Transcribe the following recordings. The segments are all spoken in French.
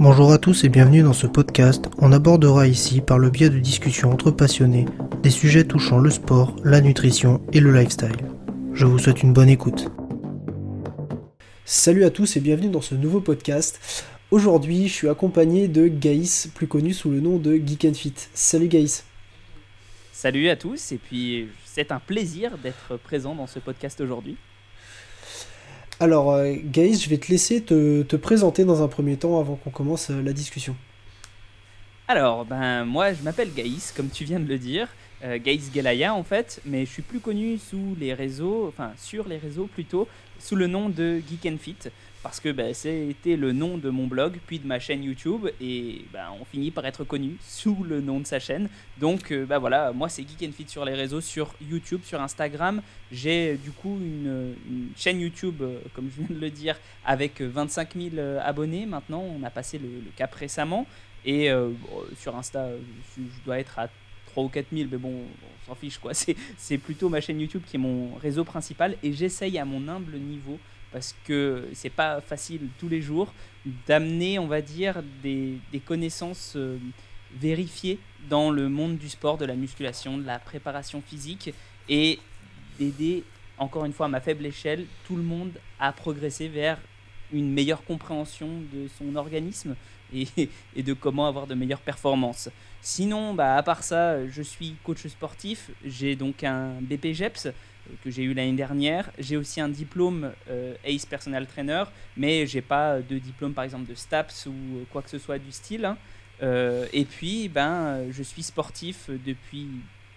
Bonjour à tous et bienvenue dans ce podcast. On abordera ici, par le biais de discussions entre passionnés, des sujets touchant le sport, la nutrition et le lifestyle. Je vous souhaite une bonne écoute. Salut à tous et bienvenue dans ce nouveau podcast. Aujourd'hui, je suis accompagné de Gaïs, plus connu sous le nom de Geek and Fit. Salut Gaïs. Salut à tous et puis c'est un plaisir d'être présent dans ce podcast aujourd'hui. Alors, euh, Gaïs, je vais te laisser te, te, présenter dans un premier temps avant qu'on commence euh, la discussion. Alors, ben moi, je m'appelle Gaïs, comme tu viens de le dire, euh, Gaïs Gelaya en fait, mais je suis plus connu sous les réseaux, enfin sur les réseaux plutôt, sous le nom de Geek and Fit parce que bah, c'était le nom de mon blog, puis de ma chaîne YouTube, et bah, on finit par être connu sous le nom de sa chaîne. Donc euh, bah, voilà, moi c'est Geek and sur les réseaux, sur YouTube, sur Instagram. J'ai du coup une, chaîne YouTube, euh, comme je viens de le dire, avec 25 000 euh, abonnés maintenant. On a passé le, cap récemment. Et sur Insta, je dois être à 3 ou 4 000, mais bon, on s'en fiche quoi. C'est plutôt ma chaîne YouTube qui est mon réseau principal, et j'essaye à mon humble niveau parce que c'est pas facile tous les jours d'amener, on va dire, des, connaissances euh, vérifiées dans le monde du sport, de la musculation, de la préparation physique et d'aider, encore une fois, à ma faible échelle, tout le monde à progresser vers une meilleure compréhension de son organisme et, et de comment avoir de meilleures performances. Sinon, bah, à part ça, je suis coach sportif, j'ai donc un BPGEPS, que j'ai eu l'année dernière. J'ai aussi un diplôme euh, ACE Personal Trainer, mais j'ai pas de diplôme par exemple de STAPS ou quoi que ce soit du style. Hein. Euh, et puis, ben, je suis sportif depuis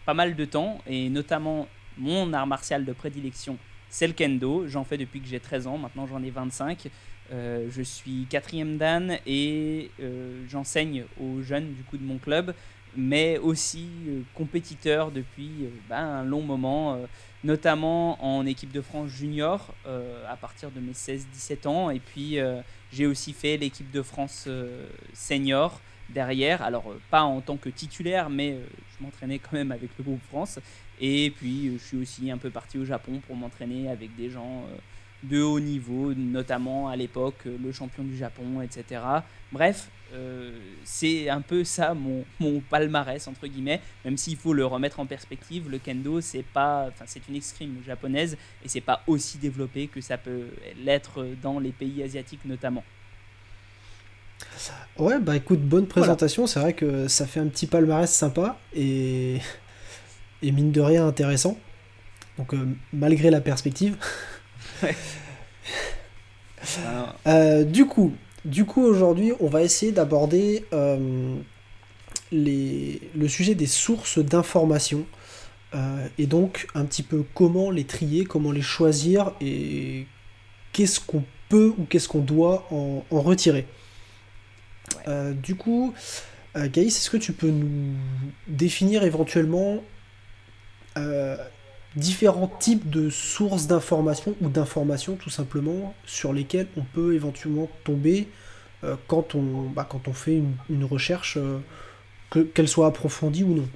pas mal de temps, et notamment mon art martial de prédilection, c'est le kendo. J'en fais depuis que j'ai 13 ans, maintenant j'en ai 25. Euh, je suis quatrième dan et j'enseigne aux jeunes du coup de mon club, mais aussi compétiteur depuis ben, un long moment notamment en équipe de France junior euh, à partir de mes 16-17 ans. Et puis euh, j'ai aussi fait l'équipe de France euh, senior derrière. Alors pas en tant que titulaire, mais je m'entraînais quand même avec le groupe France. Et puis je suis aussi un peu parti au Japon pour m'entraîner avec des gens de haut niveau, notamment à l'époque le champion du Japon, etc. Bref, euh, c'est un peu ça mon, mon, palmarès entre guillemets, même s'il faut le remettre en perspective, le kendo c'est pas, enfin c'est une escrime japonaise et c'est pas aussi développé que ça peut l'être dans les pays asiatiques notamment. Ouais bah écoute bonne présentation, c'est vrai que ça fait un petit palmarès sympa et, et mine de rien intéressant. Donc euh, malgré la perspective. Euh, du coup, du coup aujourd'hui, on va essayer d'aborder euh, le sujet des sources d'informations euh, et donc un petit peu comment les trier, comment les choisir et qu'est-ce qu'on peut ou qu'est-ce qu'on doit en, retirer. du coup, Gaïs, est-ce que tu peux nous définir éventuellement différents types de sources d'informations ou d'informations tout simplement sur lesquelles on peut éventuellement tomber euh, quand, on, bah, quand on fait une, recherche, euh, qu'elle soit approfondie ou non.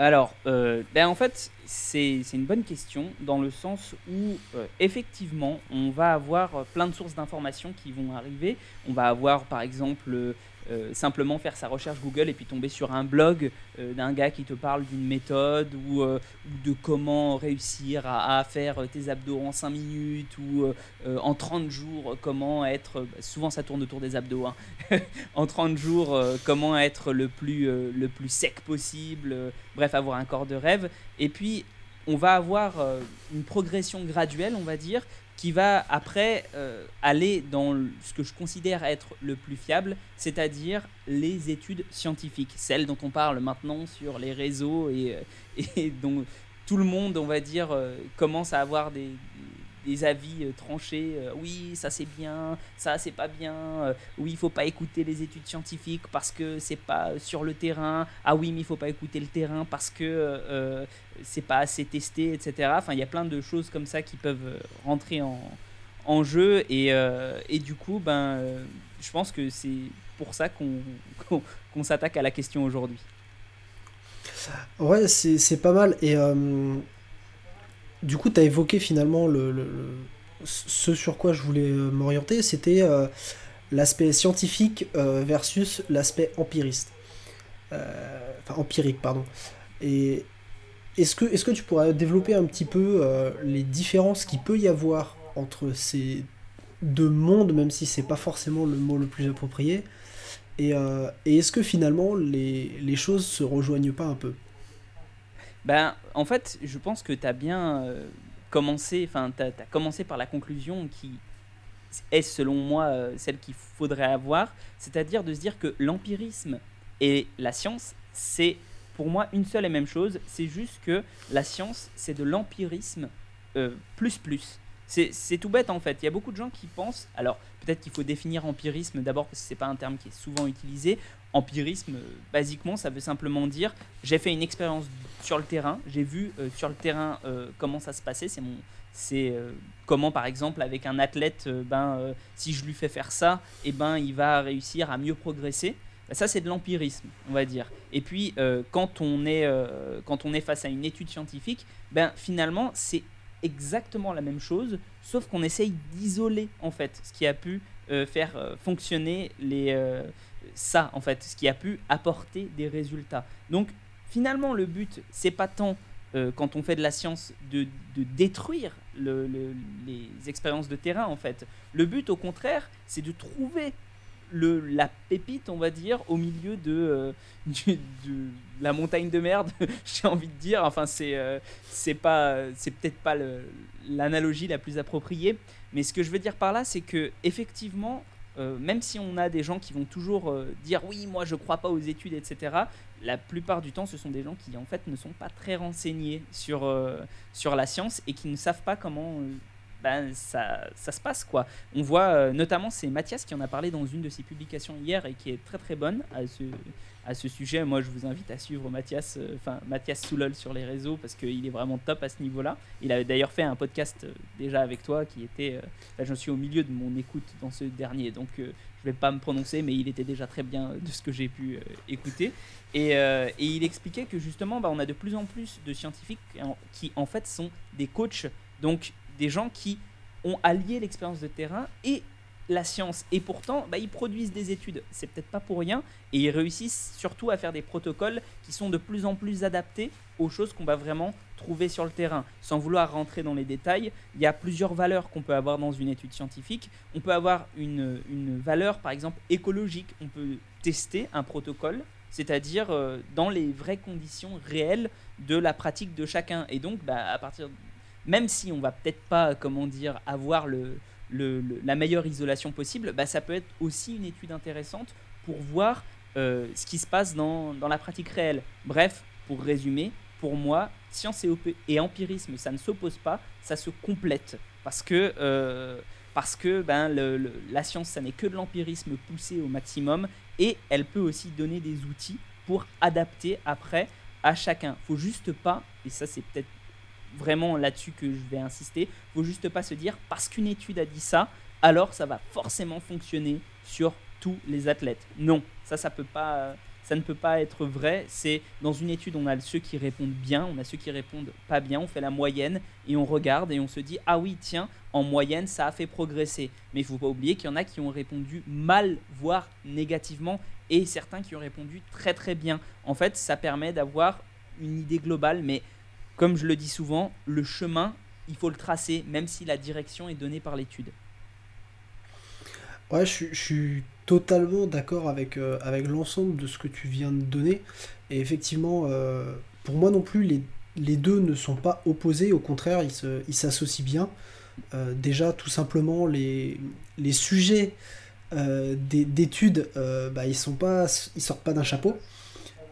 Alors, euh, ben en fait, c'est une bonne question dans le sens où, effectivement, on va avoir plein de sources d'informations qui vont arriver. On va avoir, par exemple, euh, simplement faire sa recherche Google et puis tomber sur un blog euh, d'un gars qui te parle d'une méthode ou, euh, de comment réussir à, faire tes abdos en 5 minutes ou en 30 jours comment être, bah, souvent ça tourne autour des abdos, hein. en 30 jours comment être le plus, le plus sec possible, bref avoir un corps de rêve. Et puis on va avoir une progression graduelle, on va dire, qui va après euh, aller dans ce que je considère être le plus fiable, c'est-à-dire les études scientifiques, celles dont on parle maintenant sur les réseaux et, euh, et dont tout le monde, on va dire, euh, commence à avoir des, des avis euh, tranchés. Euh, oui, ça c'est bien, ça c'est pas bien. Euh, oui, il faut pas écouter les études scientifiques parce que c'est pas sur le terrain. Ah oui, mais il faut pas écouter le terrain parce que c'est pas assez testé, etc. Enfin, il y a plein de choses comme ça qui peuvent rentrer en, jeu et, et, du coup, ben, je pense que c'est pour ça qu'on qu'on s'attaque à la question aujourd'hui. Ouais, c'est pas mal. Et du coup, tu as évoqué finalement le, ce sur quoi je voulais m'orienter, c'était l'aspect scientifique versus l'aspect empiriste. enfin, empirique, pardon. Et est-ce que, est que tu pourrais développer un petit peu les différences qu'il peut y avoir entre ces deux mondes, même si c'est pas forcément le mot le plus approprié et, et est-ce que finalement les, les choses se rejoignent pas un peu? Ben, en fait, je pense que tu as bien euh, commencé, enfin, tu commencé par la conclusion qui est, selon moi, euh, celle qu'il faudrait avoir, c'est-à-dire de se dire que l'empirisme et la science, c'est pour moi une seule et même chose, c'est juste que la science, c'est de l'empirisme euh, plus plus. C'est tout bête en fait. Il y a beaucoup de gens qui pensent. Alors peut-être qu'il faut définir empirisme d'abord parce que c'est pas un terme qui est souvent utilisé. Empirisme, euh, basiquement, ça veut simplement dire j'ai fait une expérience sur le terrain, j'ai vu euh, sur le terrain euh, comment ça se passait. C'est mon, c'est comment par exemple avec un athlète, ben si je lui fais faire ça, et eh ben il va réussir à mieux progresser. Ben, ça c'est de l'empirisme, on va dire. Et puis quand on est quand on est face à une étude scientifique, ben finalement c'est exactement la même chose, sauf qu'on essaye d'isoler en fait ce qui a pu euh, faire euh, fonctionner les, euh, ça en fait, ce qui a pu apporter des résultats. Donc finalement le but c'est pas tant quand on fait de la science de, de détruire le, les expériences de terrain en fait. Le but au contraire c'est de trouver le, la pépite, on va dire, au milieu de, euh, la montagne de merde, j'ai envie de dire. Enfin, c'est euh, c'est pas, c'est peut-être pas l'analogie la plus appropriée, mais ce que je veux dire par là, c'est que effectivement, euh, même si on a des gens qui vont toujours dire oui, moi je crois pas aux études, etc. La plupart du temps, ce sont des gens qui en fait ne sont pas très renseignés sur sur la science et qui ne savent pas comment ben, ça, se passe quoi. On voit euh, notamment, c'est Mathias qui en a parlé dans une de ses publications hier et qui est très très bonne à ce, sujet. Moi, je vous invite à suivre Mathias, euh, enfin Mathias Soulol sur les réseaux parce qu'il est vraiment top à ce niveau-là. Il avait d'ailleurs fait un podcast euh, déjà avec toi qui était, là, j'en suis au milieu de mon écoute dans ce dernier, donc je vais pas me prononcer, mais il était déjà très bien de ce que j'ai pu écouter. Et, et, il expliquait que justement, bah, on a de plus en plus de scientifiques qui en fait sont des coachs. Donc des gens qui ont allié l'expérience de terrain et la science. Et pourtant, bah, ils produisent des études. C'est peut-être pas pour rien. Et ils réussissent surtout à faire des protocoles qui sont de plus en plus adaptés aux choses qu'on va vraiment trouver sur le terrain. Sans vouloir rentrer dans les détails, il y a plusieurs valeurs qu'on peut avoir dans une étude scientifique. On peut avoir une, valeur, par exemple, écologique. On peut tester un protocole c'est-à-dire euh, dans les vraies conditions réelles de la pratique de chacun. Et donc, bah, à partir même si on va peut-être pas, comment dire, avoir la meilleure isolation possible, bah, ça peut être aussi une étude intéressante pour voir euh, ce qui se passe dans, la pratique réelle. Bref, pour résumer, pour moi, science et, empirisme, ça ne s'oppose pas, ça se complète. Parce que, euh, parce que ben, la science, ça n'est que de l'empirisme poussé au maximum, et elle peut aussi donner des outils pour adapter après à chacun. faut juste pas, et ça c'est peut-être vraiment là-dessus que je vais insister. Faut juste pas se dire parce qu'une étude a dit ça, alors ça va forcément fonctionner sur tous les athlètes. Non, ça, ça peut pas, ça ne peut pas être vrai. C'est dans une étude, on a ceux qui répondent bien, on a ceux qui répondent pas bien. On fait la moyenne et on regarde et on se dit ah oui tiens, en moyenne ça a fait progresser. Mais il faut pas oublier qu'il y en a qui ont répondu mal, voire négativement, et certains qui ont répondu très très bien. En fait, ça permet d'avoir une idée globale, mais comme je le dis souvent, le chemin, il faut le tracer, même si la direction est donnée par l'étude. Ouais, je, suis totalement d'accord avec, euh, avec l'ensemble de ce que tu viens de donner. Et effectivement, euh, pour moi non plus, les, deux ne sont pas opposés, au contraire, ils s'associent bien. Euh, déjà, tout simplement, les, sujets d'études, bah, ils ils sortent pas d'un chapeau.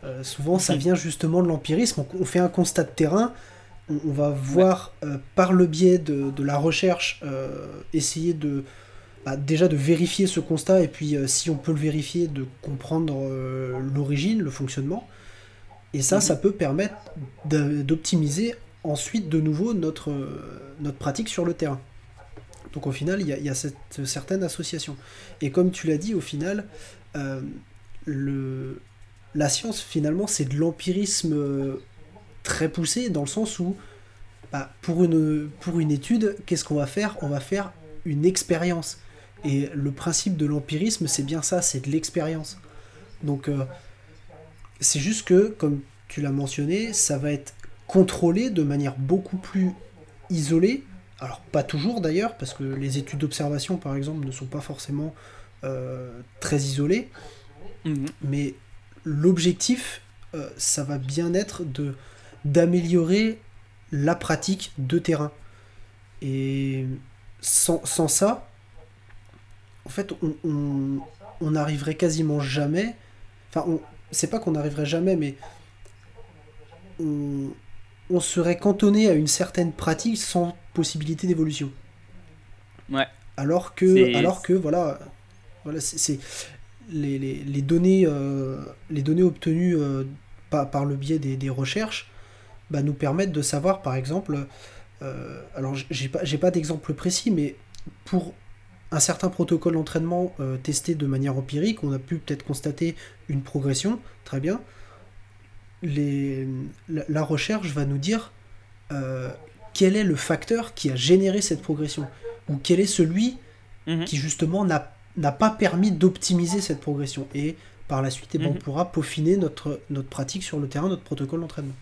Euh, souvent, ça vient justement de l'empirisme. On, fait un constat de terrain, on, va voir euh, par le biais de, la recherche euh, essayer de bah, déjà de vérifier ce constat et puis si on peut le vérifier, de comprendre l'origine, le fonctionnement. Et ça, ça peut permettre d'optimiser ensuite de nouveau notre, notre pratique sur le terrain. Donc au final, il y, y, a cette certaine association. Et comme tu l'as dit, au final, le, la science, finalement, c'est de l'empirisme euh, très poussé, dans le sens où bah, pour, une, pour une étude, qu'est-ce qu'on va faire? On va faire une expérience. Et le principe de l'empirisme, c'est bien ça, c'est de l'expérience. Donc, euh, c'est juste que, comme tu l'as mentionné, ça va être contrôlé de manière beaucoup plus isolée. Alors, pas toujours d'ailleurs, parce que les études d'observation, par exemple, ne sont pas forcément euh, très isolées. Mhm. Mais l'objectif, euh, ça va bien être de d'améliorer la pratique de terrain. Et sans, sans ça, en fait, on, on, on n'arriverait quasiment jamais. Enfin, c'est pas qu'on n'arriverait jamais, mais on, on serait cantonné à une certaine pratique sans possibilité d'évolution. Ouais. Alors que, alors que voilà, voilà c'est- les, les, les données, euh, les données obtenues euh, par, par le biais des, des recherches bah, nous permettent de savoir, par exemple, euh, alors j'ai pas, pas d'exemple précis, mais pour un certain protocole d'entraînement euh, testé de manière empirique, on a pu peut-être constater une progression, très bien. Les, la, la recherche va nous dire euh, quel est le facteur qui a généré cette progression, ou quel est celui Mhm. qui justement n'a n'a pas permis d'optimiser cette progression. Et par la suite, eh ben, on Mhm. pourra peaufiner notre, notre pratique sur le terrain, notre protocole d'entraînement.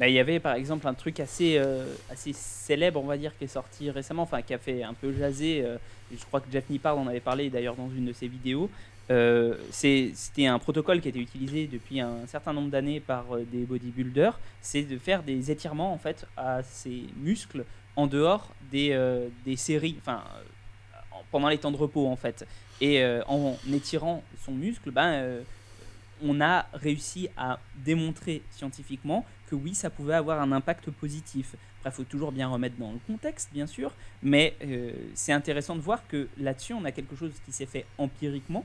Bah, il y avait par exemple un truc assez, euh, assez célèbre, on va dire, qui est sorti récemment, enfin qui a fait un peu jaser. euh, je crois que Jeff Nippard en avait parlé d'ailleurs dans une de ses vidéos. Euh, C'était un protocole qui a été utilisé depuis un certain nombre d'années par des bodybuilders. C'est de faire des étirements en fait à ses muscles en dehors des, des séries, enfin en- pendant les temps de repos en fait. Et euh, en étirant son muscle, ben, euh, on a réussi à démontrer scientifiquement que oui, ça pouvait avoir un impact positif. Après, il faut toujours bien remettre dans le contexte, bien sûr, mais euh, c'est intéressant de voir que là-dessus, on a quelque chose qui s'est fait empiriquement.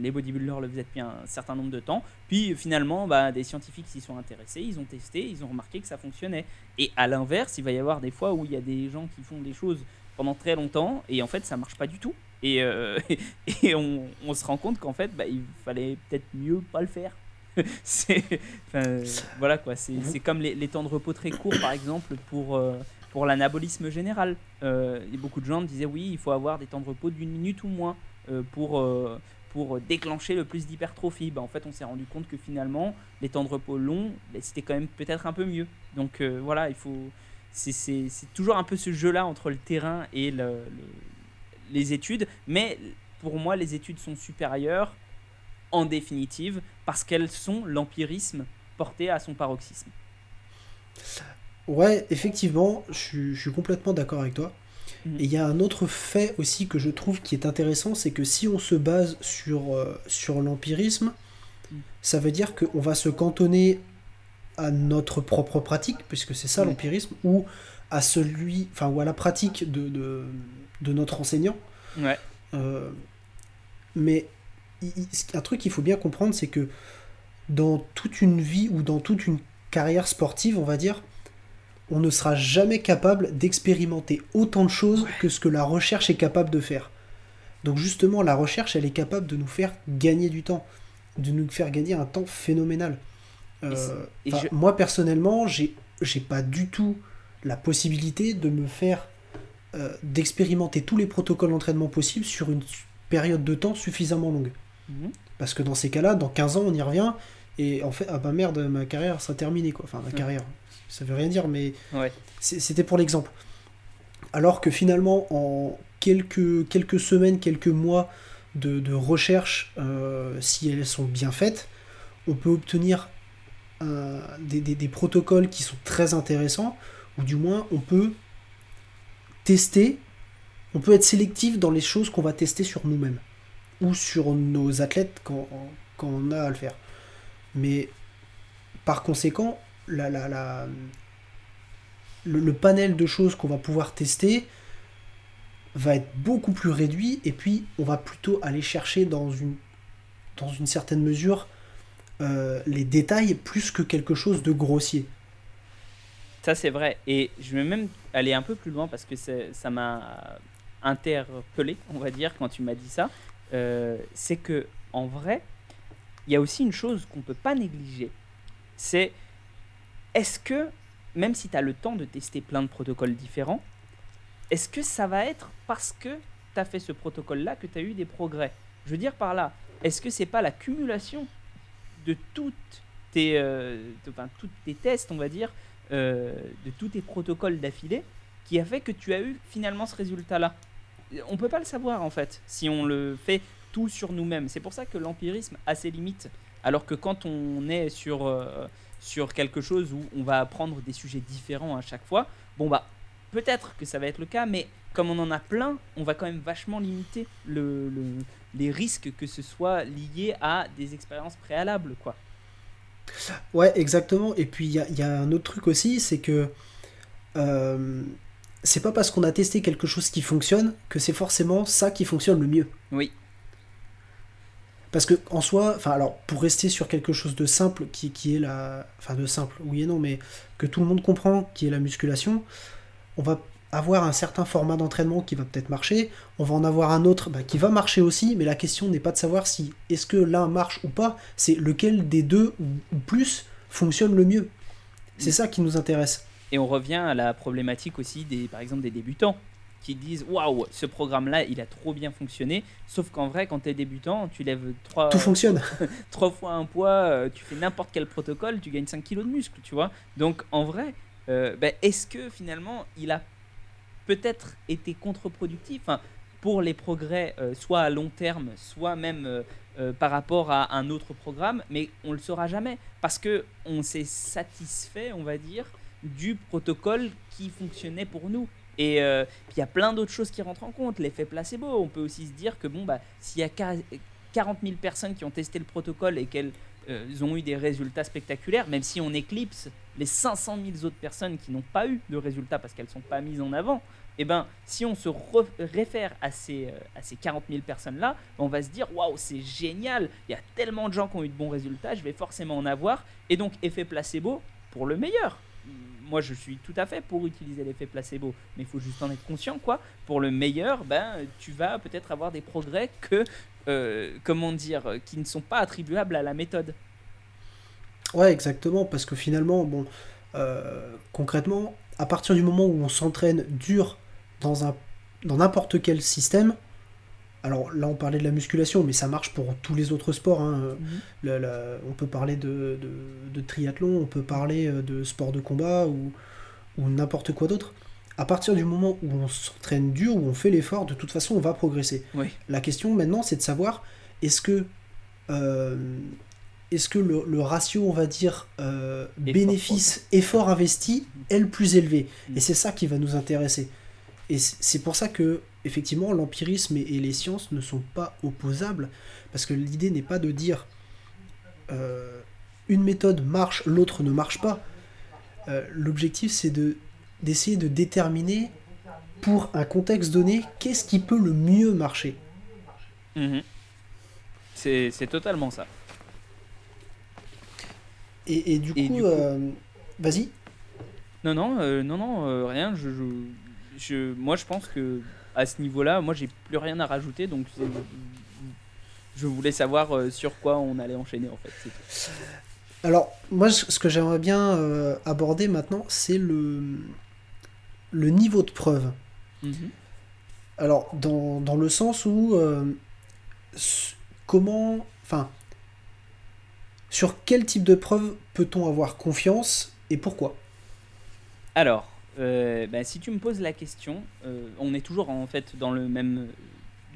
Les bodybuilders le faisaient depuis un certain nombre de temps. Puis finalement, bah, des scientifiques s'y sont intéressés, ils ont testé, ils ont remarqué que ça fonctionnait. Et à l'inverse, il va y avoir des fois où il y a des gens qui font des choses pendant très longtemps et en fait, ça marche pas du tout. Et, euh, et on, on se rend compte qu'en fait, bah, il fallait peut-être mieux pas le faire. c'est enfin, euh, voilà quoi c'est c'est comme les, les temps de repos très courts par exemple pour euh, pour l'anabolisme général Euh, et beaucoup de gens disaient oui il faut avoir des temps de repos d'une minute ou moins pour pour déclencher le plus d'hypertrophie bah, en fait on s'est rendu compte que finalement les temps de repos longs bah, c'était quand même peut-être un peu mieux donc euh, voilà il faut c'est- toujours un peu ce jeu là entre le terrain et le, le- les études mais pour moi les études sont supérieures en définitive parce qu'elles sont l'empirisme porté à son paroxysme. Ouais, effectivement, je suis, je suis complètement d'accord avec toi. Mhm. Et il y a un autre fait aussi que je trouve qui est intéressant, c'est que si on se base sur, euh, sur l'empirisme, Mhm. ça veut dire qu'on va se cantonner à notre propre pratique, puisque c'est ça l'empirisme, ou à celui, enfin, ou à la pratique de, de, de notre enseignant. Ouais. Euh, mais il- il- un truc qu'il faut bien comprendre, c'est que dans toute une vie ou dans toute une carrière sportive, on va dire, on ne sera jamais capable d'expérimenter autant de choses que ce que la recherche est capable de faire. Donc justement, la recherche, elle est capable de nous faire gagner du temps, de nous faire gagner un temps phénoménal. Euh, Et je- Moi, personnellement, j'ai pas du tout la possibilité de me faire euh, d'expérimenter tous les protocoles d'entraînement possibles sur une période de temps suffisamment longue. Mhm. Parce que dans ces cas-là, dans 15 ans, on y revient, et en fait, ah bah merde, ma carrière sera terminée, quoi. Enfin, ma carrière, ça veut rien dire, mais Ouais. c'était pour l'exemple. Alors que finalement, en quelques, quelques semaines, quelques mois de, de recherche, euh, si elles sont bien faites, on peut obtenir un- des, protocoles qui sont très intéressants, ou du moins on peut tester, on peut être sélectif dans les choses qu'on va tester sur nous-mêmes, ou sur nos athlètes quand, on a à le faire. Mais par conséquent, la- le, le panel de choses qu'on va pouvoir tester va être beaucoup plus réduit et puis on va plutôt aller chercher dans une, dans une certaine mesure euh, les détails plus que quelque chose de grossier. Ça c'est vrai. Et je vais même aller un peu plus loin parce que ça m'a interpellé, on va dire, quand tu m'as dit ça. Euh, c'est que en vrai, il y a aussi une chose qu'on peut pas négliger. C'est est-ce que même si tu as le temps de tester plein de protocoles différents, est-ce que ça va être parce que tu as fait ce protocole-là que tu as eu des progrès? Je veux dire par là, est-ce que c'est pas l'accumulation de toutes tes, euh, enfin, tes tests, on va dire, euh, de tous tes protocoles d'affilée, qui a fait que tu as eu finalement ce résultat-là On peut pas le savoir en fait, si on le fait tout sur nous-mêmes. C'est pour ça que l'empirisme a ses limites. Alors que quand on est sur, euh, sur quelque chose où on va apprendre des sujets différents à chaque fois, bon bah peut-être que ça va être le cas, mais comme on en a plein, on va quand même vachement limiter le, les risques que ce soit lié à des expériences préalables, quoi. Ouais, exactement. Et puis il y, a, un autre truc aussi, c'est que euh, c'est pas parce qu'on a testé quelque chose qui fonctionne que c'est forcément ça qui fonctionne le mieux. Oui. Parce que en soi, enfin alors pour rester sur quelque chose de simple qui, qui est la, enfin de simple, oui et non, mais que tout le monde comprend, qui est la musculation, on va avoir un certain format d'entraînement qui va peut-être marcher, on va en avoir un autre bah, qui va marcher aussi, mais la question n'est pas de savoir si est-ce que l'un marche ou pas, c'est lequel des deux ou plus fonctionne le mieux. C'est ça qui nous intéresse. Et on revient à la problématique aussi des, par exemple, des débutants qui disent waouh, ce programme-là, il a trop bien fonctionné. Sauf qu'en vrai, quand tu es débutant, tu lèves trois, Tout fonctionne. trois fois un poids, euh, tu fais n'importe quel protocole, tu gagnes 5 kilos de muscle, tu vois. Donc en vrai, euh, ben, est-ce que finalement, il a peut-être été contre-productif hein, pour les progrès, euh, soit à long terme, soit même euh, euh, par rapport à un autre programme, mais on le saura jamais parce que on s'est satisfait, on va dire, du protocole qui fonctionnait pour nous. Et il y a plein d'autres choses qui rentrent en compte, l'effet placebo. On peut aussi se dire que bon, bah, s'il y a 40 000 personnes qui ont testé le protocole et qu'elles ont eu des résultats spectaculaires, même si on éclipse les 500 000 autres personnes qui n'ont pas eu de résultats parce qu'elles ne sont pas mises en avant, eh ben, si on se réfère à ces, euh, à ces 40 000 personnes-là, on va se dire waouh, c'est génial, il y a tellement de gens qui ont eu de bons résultats, je vais forcément en avoir. Et donc, effet placebo pour le meilleur. Moi, je suis tout à fait pour utiliser l'effet placebo, mais il faut juste en être conscient, quoi. Pour le meilleur, ben, tu vas peut-être avoir des progrès que, euh, comment dire, qui ne sont pas attribuables à la méthode. Ouais, exactement, parce que finalement, bon, euh, concrètement, à partir du moment où on s'entraîne dur dans un dans n'importe quel système, alors là on parlait de la musculation, mais ça marche pour tous les autres sports. Hein. Mhm. on peut parler de, de, triathlon, on peut parler euh, de sport de combat ou, ou n'importe quoi d'autre. À partir du moment où on s'entraîne dur, où on fait l'effort, de toute façon on va progresser. La question maintenant c'est de savoir est-ce que euh, est-ce que le, ratio, on va dire, euh, bénéfice-effort investi est le plus élevé mm. Et c'est ça qui va nous intéresser. Et c'est pour ça que, effectivement, l'empirisme et, les sciences ne sont pas opposables, parce que l'idée n'est pas de dire euh, une méthode marche, l'autre ne marche pas. Euh, l'objectif, c'est de d'essayer de déterminer, pour un contexte donné, qu'est-ce qui peut le mieux marcher. Mm-hmm. C'est totalement ça. Et, du, coup, euh, vas-y. Non, non, euh, non, non, euh, rien. Je, je, moi, je pense que à ce niveau-là, moi, j'ai plus rien à rajouter. Donc, je voulais savoir sur quoi on allait enchaîner, en fait. Alors, moi, ce que j'aimerais bien aborder maintenant, c'est le, le niveau de preuve. Mhm. Alors, dans, dans, le sens où comment, enfin, sur quel type de preuve peut-on avoir confiance et pourquoi? Alors, euh, bah, si tu me poses la question, euh, on est toujours en fait dans le même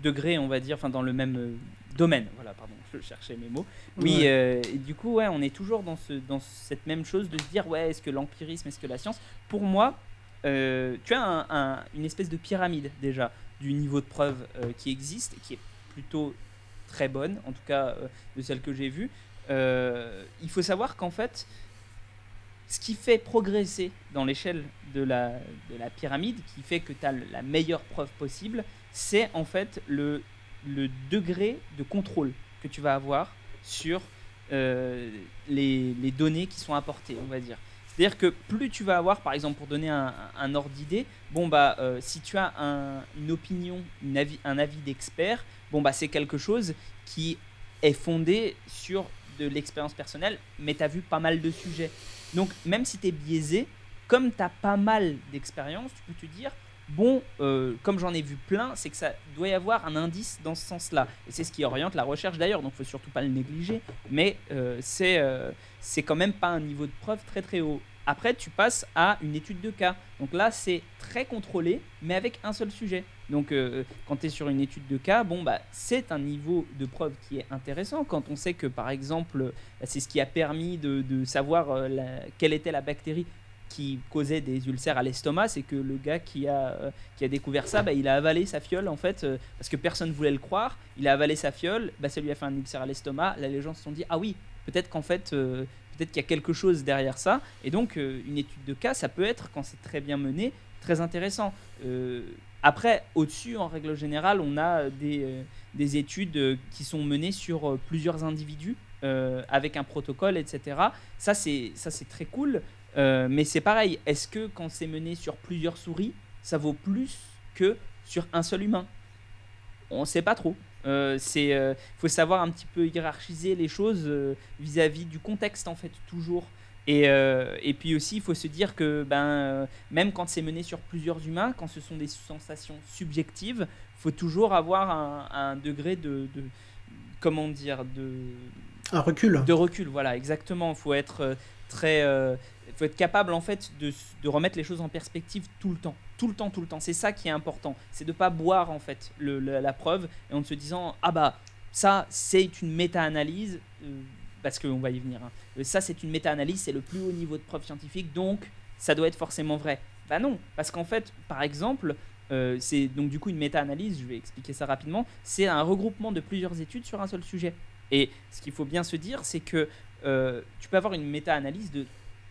degré, on va dire, enfin dans le même euh, domaine. Voilà, pardon, je cherchais mes mots. Oui, et du coup, ouais, on est toujours dans, ce, dans cette même chose de se dire, ouais, est-ce que l'empirisme, est-ce que la science? Pour moi, tu as une espèce de pyramide déjà du niveau de preuve qui existe, qui est plutôt très bonne, en tout cas de celle que j'ai vue. Euh, il faut savoir qu'en fait, ce qui fait progresser dans l'échelle de la, de la pyramide, qui fait que tu as la meilleure preuve possible, c'est en fait le, le degré de contrôle que tu vas avoir sur euh, les, les, données qui sont apportées, on va dire. C'est-à-dire que plus tu vas avoir, par exemple, pour donner un, un ordre d'idée, bon bah, euh, si tu as un, une opinion, un avis d'expert, bon bah, c'est quelque chose qui est fondé sur de l'expérience personnelle, mais tu as vu pas mal de sujets. Donc même si tu es biaisé, comme tu as pas mal d'expérience, tu peux te dire, bon, euh, comme j'en ai vu plein, c'est que ça doit y avoir un indice dans ce sens-là. Et c'est ce qui oriente la recherche d'ailleurs, donc faut surtout pas le négliger. Mais euh, euh, c'est quand même pas un niveau de preuve très très haut. Après, tu passes à une étude de cas. Donc là, c'est très contrôlé, mais avec un seul sujet. Donc, quand tu es sur une étude de cas, bon, bah, c'est un niveau de preuve qui est intéressant. Quand on sait que, par exemple, bah, c'est ce qui a permis de, savoir quelle était la bactérie qui causait des ulcères à l'estomac, c'est que le gars qui a, euh, qui a découvert ça, bah, il a avalé sa fiole en fait, euh, parce que personne ne voulait le croire. Il a avalé sa fiole, bah, ça lui a fait un ulcère à l'estomac. Là, les gens se sont dit, ah oui, peut-être qu'en fait, euh, peut-être qu'il y a quelque chose derrière ça. Et donc, une étude de cas, ça peut être, quand c'est très bien mené, très intéressant. après, au-dessus, en règle générale, on a des, des études qui sont menées sur plusieurs individus. avec un protocole, etc. Ça, c'est très cool. Euh, mais c'est pareil, est-ce que quand c'est mené sur plusieurs souris, ça vaut plus que sur un seul humain? On ne sait pas trop. Il euh, euh, faut savoir un petit peu hiérarchiser les choses vis-à-vis du contexte, en fait, toujours. Et, et puis aussi, il faut se dire que ben, même quand c'est mené sur plusieurs humains, quand ce sont des sensations subjectives, il faut toujours avoir un, un degré de, de, Comment dire de, Un recul. De recul, voilà, exactement. Il faut être très faut être capable en fait de, de, remettre les choses en perspective tout le temps. Tout le temps, tout le temps. C'est ça qui est important. C'est de ne pas boire en fait la, preuve et en se disant ah bah ça c'est une méta-analyse euh, parce qu'on va y venir. Hein. Euh, ça c'est une méta-analyse, c'est le plus haut niveau de preuve scientifique donc ça doit être forcément vrai. Bah non, parce qu'en fait par exemple euh, c'est donc du coup une méta-analyse, je vais expliquer ça rapidement, c'est un regroupement de plusieurs études sur un seul sujet. Et ce qu'il faut bien se dire, c'est que tu peux avoir une méta-analyse de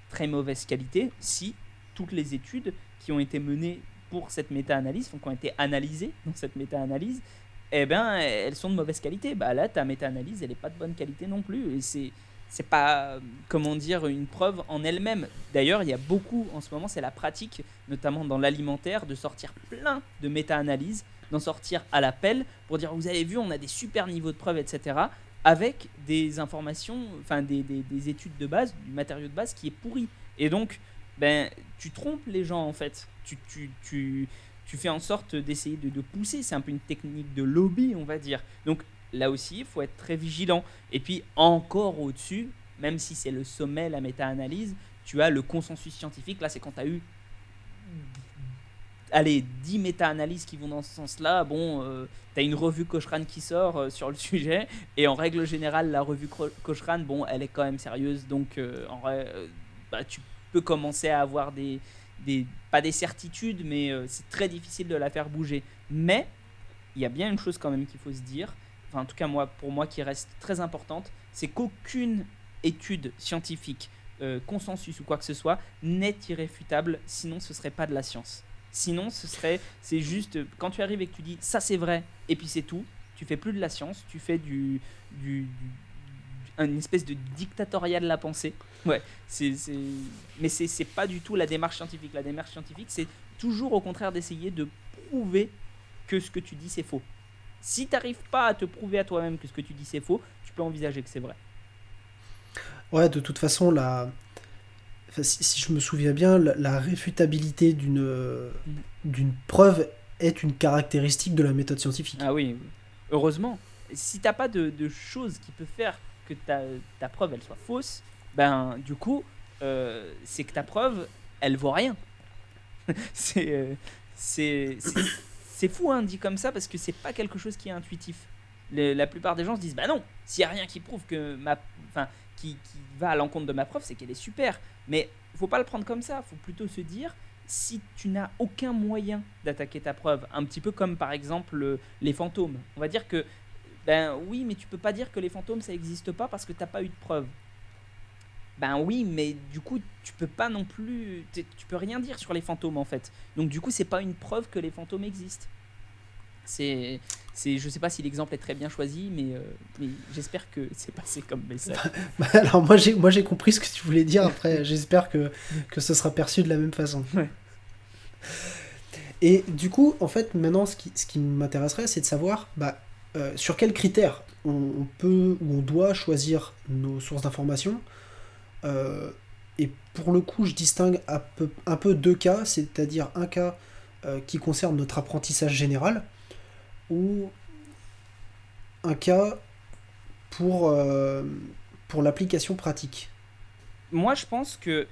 très mauvaise qualité si toutes les études qui ont été menées pour cette méta-analyse, qui ont été analysées dans cette méta-analyse, eh ben, elles sont de mauvaise qualité. Bah là, ta méta-analyse, elle n'est pas de bonne qualité non plus. Et c'est c'est pas comment dire une preuve en elle-même. D'ailleurs, il y a beaucoup en ce moment, c'est la pratique, notamment dans l'alimentaire, de sortir plein de méta-analyses, d'en sortir à l'appel pour dire vous avez vu, on a des super niveaux de preuves, etc avec des informations, enfin des, des, études de base, du matériau de base qui est pourri. Et donc, ben, tu trompes les gens en fait. Tu, tu, tu, tu fais en sorte d'essayer de, pousser. C'est un peu une technique de lobby, on va dire. Donc là aussi, il faut être très vigilant. Et puis encore au-dessus, même si c'est le sommet, la méta-analyse, tu as le consensus scientifique. Là, c'est quand tu as eu allez, 10 méta-analyses qui vont dans ce sens-là. Bon, euh, tu une revue Cochrane qui sort euh, sur le sujet, et en règle générale, la revue Cochrane, bon, elle est quand même sérieuse, donc euh, en vrai, bah, tu peux commencer à avoir des, des pas des certitudes, mais c'est très difficile de la faire bouger. Mais il y a bien une chose quand même qu'il faut se dire, enfin en tout cas moi, pour moi qui reste très importante, c'est qu'aucune étude scientifique, consensus ou quoi que ce soit, n'est irréfutable, sinon ce serait pas de la science. Sinon, ce serait, c'est juste, quand tu arrives et que tu dis ça c'est vrai, et puis c'est tout, tu fais plus de la science, tu fais du, du, une espèce de dictatorial de la pensée. Ouais, c'est, mais c'est, c'est pas du tout la démarche scientifique. La démarche scientifique, c'est toujours au contraire d'essayer de prouver que ce que tu dis c'est faux. Si tu n'arrives pas à te prouver à toi-même que ce que tu dis c'est faux, tu peux envisager que c'est vrai. Ouais, de toute façon, la, si, je me souviens bien, la, réfutabilité d'une d'une preuve est une caractéristique de la méthode scientifique. Ah oui, heureusement. Si t'as pas de, de choses qui peuvent faire que ta, ta preuve elle soit fausse, ben du coup, euh, c'est que ta preuve, elle vaut rien. Euh, c'est c'est fou, hein, dit comme ça, parce que c'est pas quelque chose qui est intuitif. la plupart des gens se disent, bah non, s'il y a rien qui prouve que ma, enfin, qui, qui va à l'encontre de ma preuve, c'est qu'elle est super. Mais faut pas le prendre comme ça. Faut plutôt se dire si tu n'as aucun moyen d'attaquer ta preuve, un petit peu comme par exemple les fantômes. On va dire que ben oui, mais tu peux pas dire que les fantômes ça n'existe pas parce que tu n'as pas eu de preuve. Ben oui, mais du coup, tu peux pas non plus tu peux rien dire sur les fantômes en fait. Donc du coup, c'est pas une preuve que les fantômes existent. C'est, c'est, je sais pas si l'exemple est très bien choisi, mais, euh, mais j'espère que c'est passé comme message. Bah, alors moi j'ai, moi j'ai compris ce que tu voulais dire. Après, j'espère que, que ce sera perçu de la même façon. Et du coup, en fait, maintenant, ce qui, ce qui m'intéresserait, c'est de savoir bah, euh, sur quels critères on, peut ou on doit choisir nos sources d'information. Euh, et pour le coup, je distingue un peu, deux cas, c'est-à-dire un cas qui concerne notre apprentissage général, ou un cas pour, l'application pratique. Moi, je pense que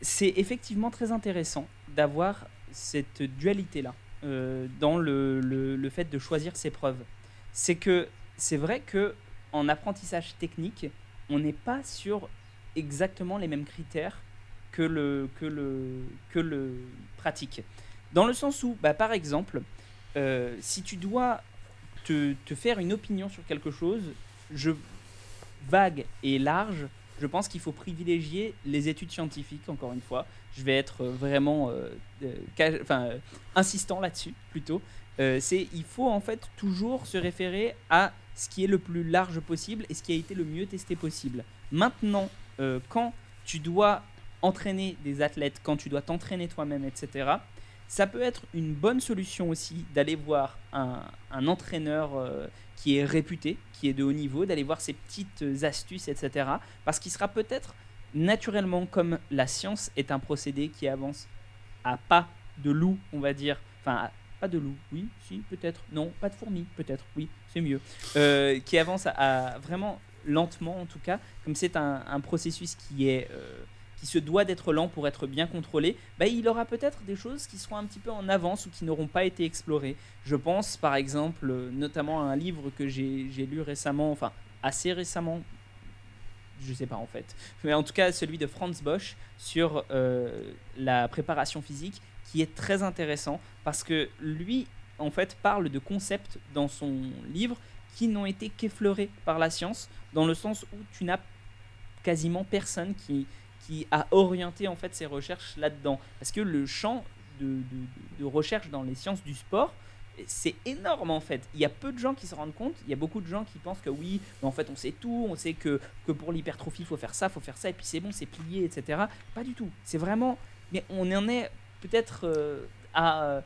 c'est effectivement très intéressant d'avoir cette dualité-là euh, dans le, le, fait de choisir ses preuves. C'est que c'est vrai que en apprentissage technique, on n'est pas sur exactement les mêmes critères que le, que le, que le pratique. Dans le sens où, bah, par exemple, euh, si tu dois te, te, faire une opinion sur quelque chose, je, vague et large, je pense qu'il faut privilégier les études scientifiques, encore une fois. Je vais être vraiment euh, euh, insistant là-dessus, plutôt. C'est il faut en fait toujours se référer à ce qui est le plus large possible et ce qui a été le mieux testé possible. Maintenant, quand tu dois entraîner des athlètes, quand tu dois t'entraîner toi-même, etc., ça peut être une bonne solution aussi d'aller voir un, un entraîneur qui est réputé, qui est de haut niveau, d'aller voir ses petites astuces, etc. Parce qu'il sera peut-être naturellement, comme la science est un procédé qui avance à pas de loup, on va dire, enfin, pas de loup, oui, si, peut-être, non, pas de fourmi, peut-être, oui, c'est mieux, euh, qui avance vraiment lentement en tout cas, comme c'est un, processus qui est euh, qui se doit d'être lent pour être bien contrôlé, bah, il aura peut-être des choses qui seront un petit peu en avance ou qui n'auront pas été explorées. Je pense par exemple notamment à un livre que j'ai lu récemment, enfin assez récemment, je sais pas en fait, mais en tout cas celui de Franz Bosch sur euh, la préparation physique est très intéressant parce que lui en fait parle de concepts dans son livre qui n'ont été qu'effleurés par la science dans le sens où tu n'as quasiment personne qui, qui a orienté en fait ses recherches là-dedans. Parce que le champ de, de, recherche dans les sciences du sport, c'est énorme en fait. Il y a peu de gens qui se rendent compte, il y a beaucoup de gens qui pensent que oui, en fait on sait tout, on sait que, que pour l'hypertrophie il faut faire ça, il faut faire ça, et puis c'est bon, c'est plié, etc. Pas du tout. C'est vraiment... Mais on en est peut-être euh, à... Euh,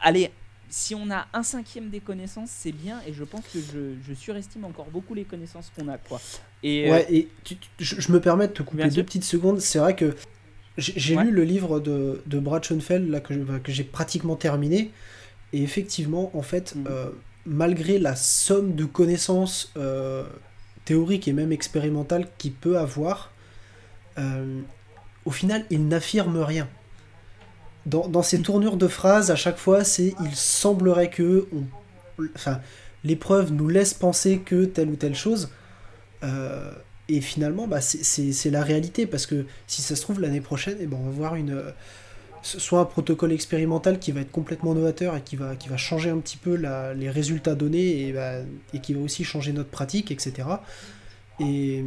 aller si on a un cinquième des connaissances, c'est bien, et je pense que je, surestime encore beaucoup les connaissances qu'on a, quoi. Et, ouais, euh, et je, me permets de te couper deux petites secondes. C'est vrai que j'ai lu le livre de, de Brad Schoenfeld là, que, que j'ai pratiquement terminé, et effectivement, en fait, mm. euh, malgré la somme de connaissances euh, théoriques et même expérimentales qu'il peut avoir, au final, il n'affirme rien dans, ces tournures de phrases, à chaque fois, c'est il semblerait que. enfin, l'épreuve nous laisse penser que telle ou telle chose. Euh, et finalement, bah, c'est la réalité, parce que si ça se trouve, l'année prochaine, eh ben, on va voir une, soit un protocole expérimental qui va être complètement novateur et qui va, qui va changer un petit peu les résultats donnés et, bah, et qui va aussi changer notre pratique, etc. Et,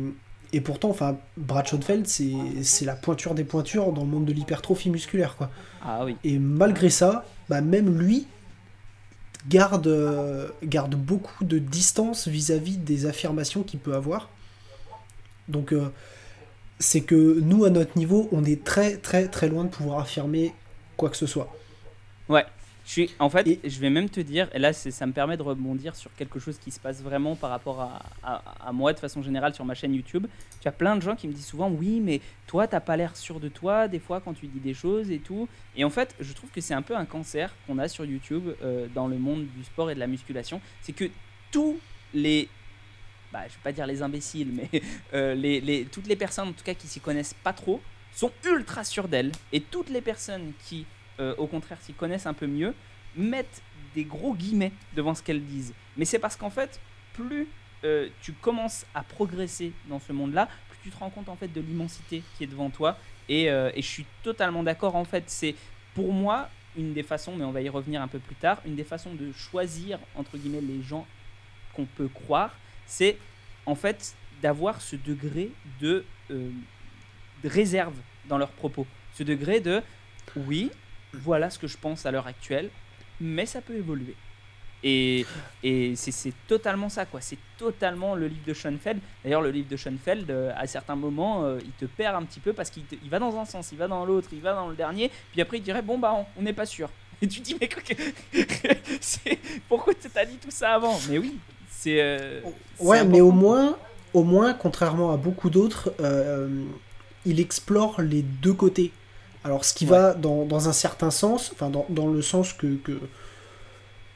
et pourtant, enfin, Brad Schoenfeld, c'est la pointure des pointures dans le monde de l'hypertrophie musculaire, quoi. Ah oui. Et malgré ça, bah, même lui garde, euh, garde beaucoup de distance vis-à-vis des affirmations qu'il peut avoir. Donc, euh, c'est que nous, à notre niveau, on est très, très, très loin de pouvoir affirmer quoi que ce soit. Ouais, je suis, en fait, je vais même te dire, et là ça me permet de rebondir sur quelque chose qui se passe vraiment par rapport à, à, moi de façon générale sur ma chaîne YouTube. Tu as plein de gens qui me disent souvent, oui, mais toi, t'as pas l'air sûr de toi des fois quand tu dis des choses et tout. Et en fait, je trouve que c'est un peu un cancer qu'on a sur YouTube euh, dans le monde du sport et de la musculation. C'est que tous les bah, je vais pas dire les imbéciles, mais euh, les, les, toutes les personnes en tout cas qui s'y connaissent pas trop sont ultra sûres d'elles. Et toutes les personnes qui euh, au contraire, s'y connaissent un peu mieux, mettent des gros guillemets devant ce qu'elles disent. Mais c'est parce qu'en fait, plus euh, tu commences à progresser dans ce monde-là, plus tu te rends compte en fait de l'immensité qui est devant toi. Et, euh, et je suis totalement d'accord. En fait, c'est pour moi une des façons, mais on va y revenir un peu plus tard, une des façons de choisir entre guillemets les gens qu'on peut croire, c'est en fait d'avoir ce degré de, de réserve dans leurs propos. Ce degré de oui, voilà ce que je pense à l'heure actuelle, mais ça peut évoluer. Et, et c'est totalement ça, quoi. C'est totalement le livre de Schoenfeld. D'ailleurs, le livre de Schoenfeld, euh, à certains moments, euh, il te perd un petit peu parce qu'il va dans un sens, il va dans l'autre, il va dans le dernier, puis après il dirait Bon, bah, on n'est pas sûr. Et tu te dis Mais pourquoi t'as dit tout ça avant? Mais oui, c'est. Euh, ouais, mais au moins, au moins, contrairement à beaucoup d'autres, il explore les deux côtés. Alors, ce qui va dans, dans, un certain sens, enfin, dans, dans le sens que, que,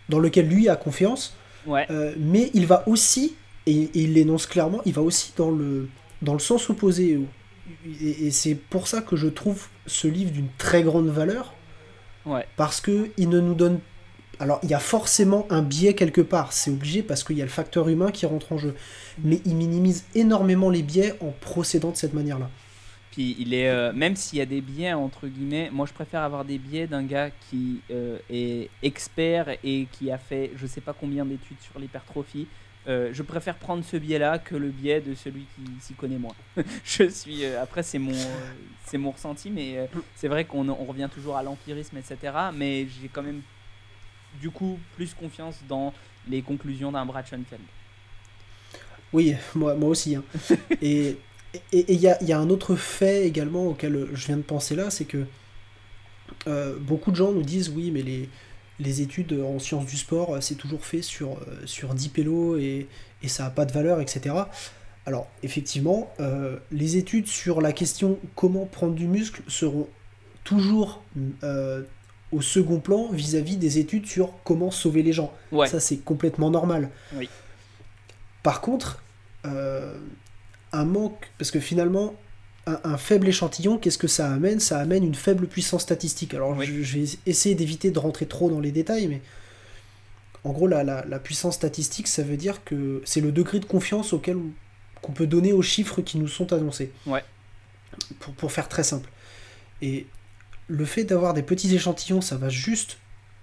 dans lequel lui a confiance, Ouais. euh, mais il va aussi, et, et il l'énonce clairement, il va aussi dans le, dans le sens opposé. Et, et c'est pour ça que je trouve ce livre d'une très grande valeur, Ouais. parce que il ne nous donne alors il y a forcément un biais quelque part, c'est obligé parce qu'il y a le facteur humain qui rentre en jeu, mais il minimise énormément les biais en procédant de cette manière-là. Puis il est, euh, même s'il y a des biais entre guillemets, moi je préfère avoir des biais d'un gars qui euh, est expert et qui a fait je sais pas combien d'études sur l'hypertrophie. Euh, je préfère prendre ce biais-là que le biais de celui qui s'y connaît moins. je suis, après c'est mon, c'est mon ressenti, mais c'est vrai qu'on on revient toujours à l'empirisme, etc. Mais j'ai quand même du coup plus confiance dans les conclusions d'un Brad Schoenfeld. Oui, moi, moi aussi. hein. et et il y a, y a un autre fait également auquel je viens de penser là, c'est que euh, beaucoup de gens nous disent oui, mais les, les études en sciences du sport, c'est toujours fait sur, euh, sur 10 pélos et, et ça n'a pas de valeur, etc. Alors, effectivement, euh, les études sur la question comment prendre du muscle seront toujours euh, au second plan vis-à-vis des études sur comment sauver les gens. Ouais. Ça, c'est complètement normal. Oui. Par contre, euh, un manque, parce que finalement, un, un faible échantillon, qu'est-ce que ça amène? Ça amène une faible puissance statistique. Alors, Oui. je, je vais essayer d'éviter de rentrer trop dans les détails, mais en gros, la, la- la puissance statistique, ça veut dire que c'est le degré de confiance auquel on- qu'on peut donner aux chiffres qui nous sont annoncés. Ouais. Pour, pour faire très simple. Et le fait d'avoir des petits échantillons, ça va juste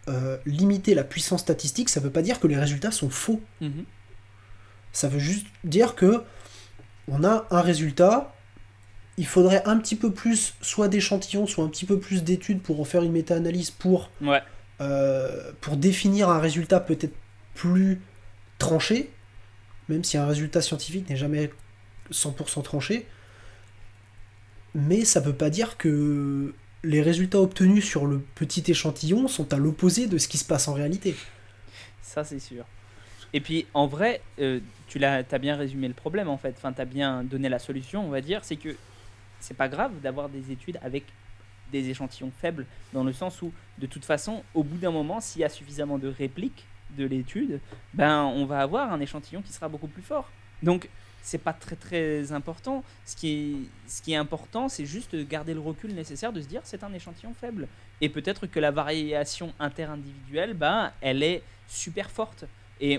euh, limiter la puissance statistique. Ça veut pas dire que les résultats sont faux. Mhm. Ça veut juste dire que on a un résultat. Il faudrait un petit peu plus, soit d'échantillons, soit un petit peu plus d'études pour en faire une méta-analyse pour, Ouais. euh, pour définir un résultat peut-être plus tranché, même si un résultat scientifique n'est jamais 100% tranché. Mais ça veut pas dire que les résultats obtenus sur le petit échantillon sont à l'opposé de ce qui se passe en réalité. Ça, c'est sûr. Et puis, en vrai, euh, tu as bien résumé le problème, en fait. Enfin, tu as bien donné la solution, on va dire. C'est que c'est pas grave d'avoir des études avec des échantillons faibles, dans le sens où, de toute façon, au bout d'un moment, s'il y a suffisamment de répliques de l'étude, ben, on va avoir un échantillon qui sera beaucoup plus fort. Donc, c'est pas très très important. Ce qui est, important, c'est juste de garder le recul nécessaire de se dire c'est un échantillon faible. Et peut-être que la variation interindividuelle, ben, elle est super forte. Et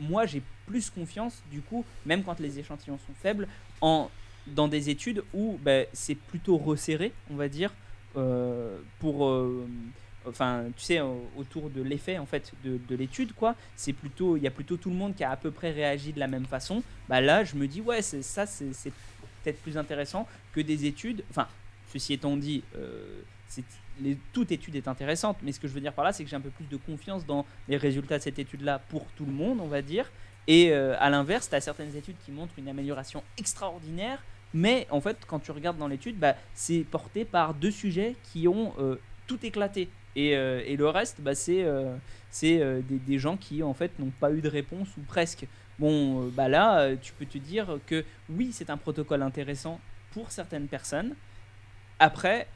moi, j'ai plus confiance, du coup, même quand les échantillons sont faibles, en, dans des études où ben, c'est plutôt resserré, on va dire, euh, pour. euh, Enfin, tu sais, au- autour de l'effet en fait de, de l'étude, quoi. C'est plutôt, il y a plutôt tout le monde qui a à peu près réagi de la même façon. Bah là, je me dis ouais, ça, c'est peut-être plus intéressant que des études. Enfin, ceci étant dit, euh, c'est- toute étude est intéressante, mais ce que je veux dire par là, c'est que j'ai un peu plus de confiance dans les résultats de cette étude-là pour tout le monde, on va dire. Et euh, à l'inverse, tu as certaines études qui montrent une amélioration extraordinaire, mais en fait, quand tu regardes dans l'étude, bah, c'est porté par deux sujets qui ont euh, tout éclaté. Et, euh, le reste, bah, c'est des, gens qui en fait n'ont pas eu de réponse ou presque. Bon, bah là, tu peux te dire que oui, c'est un protocole intéressant pour certaines personnes. Après,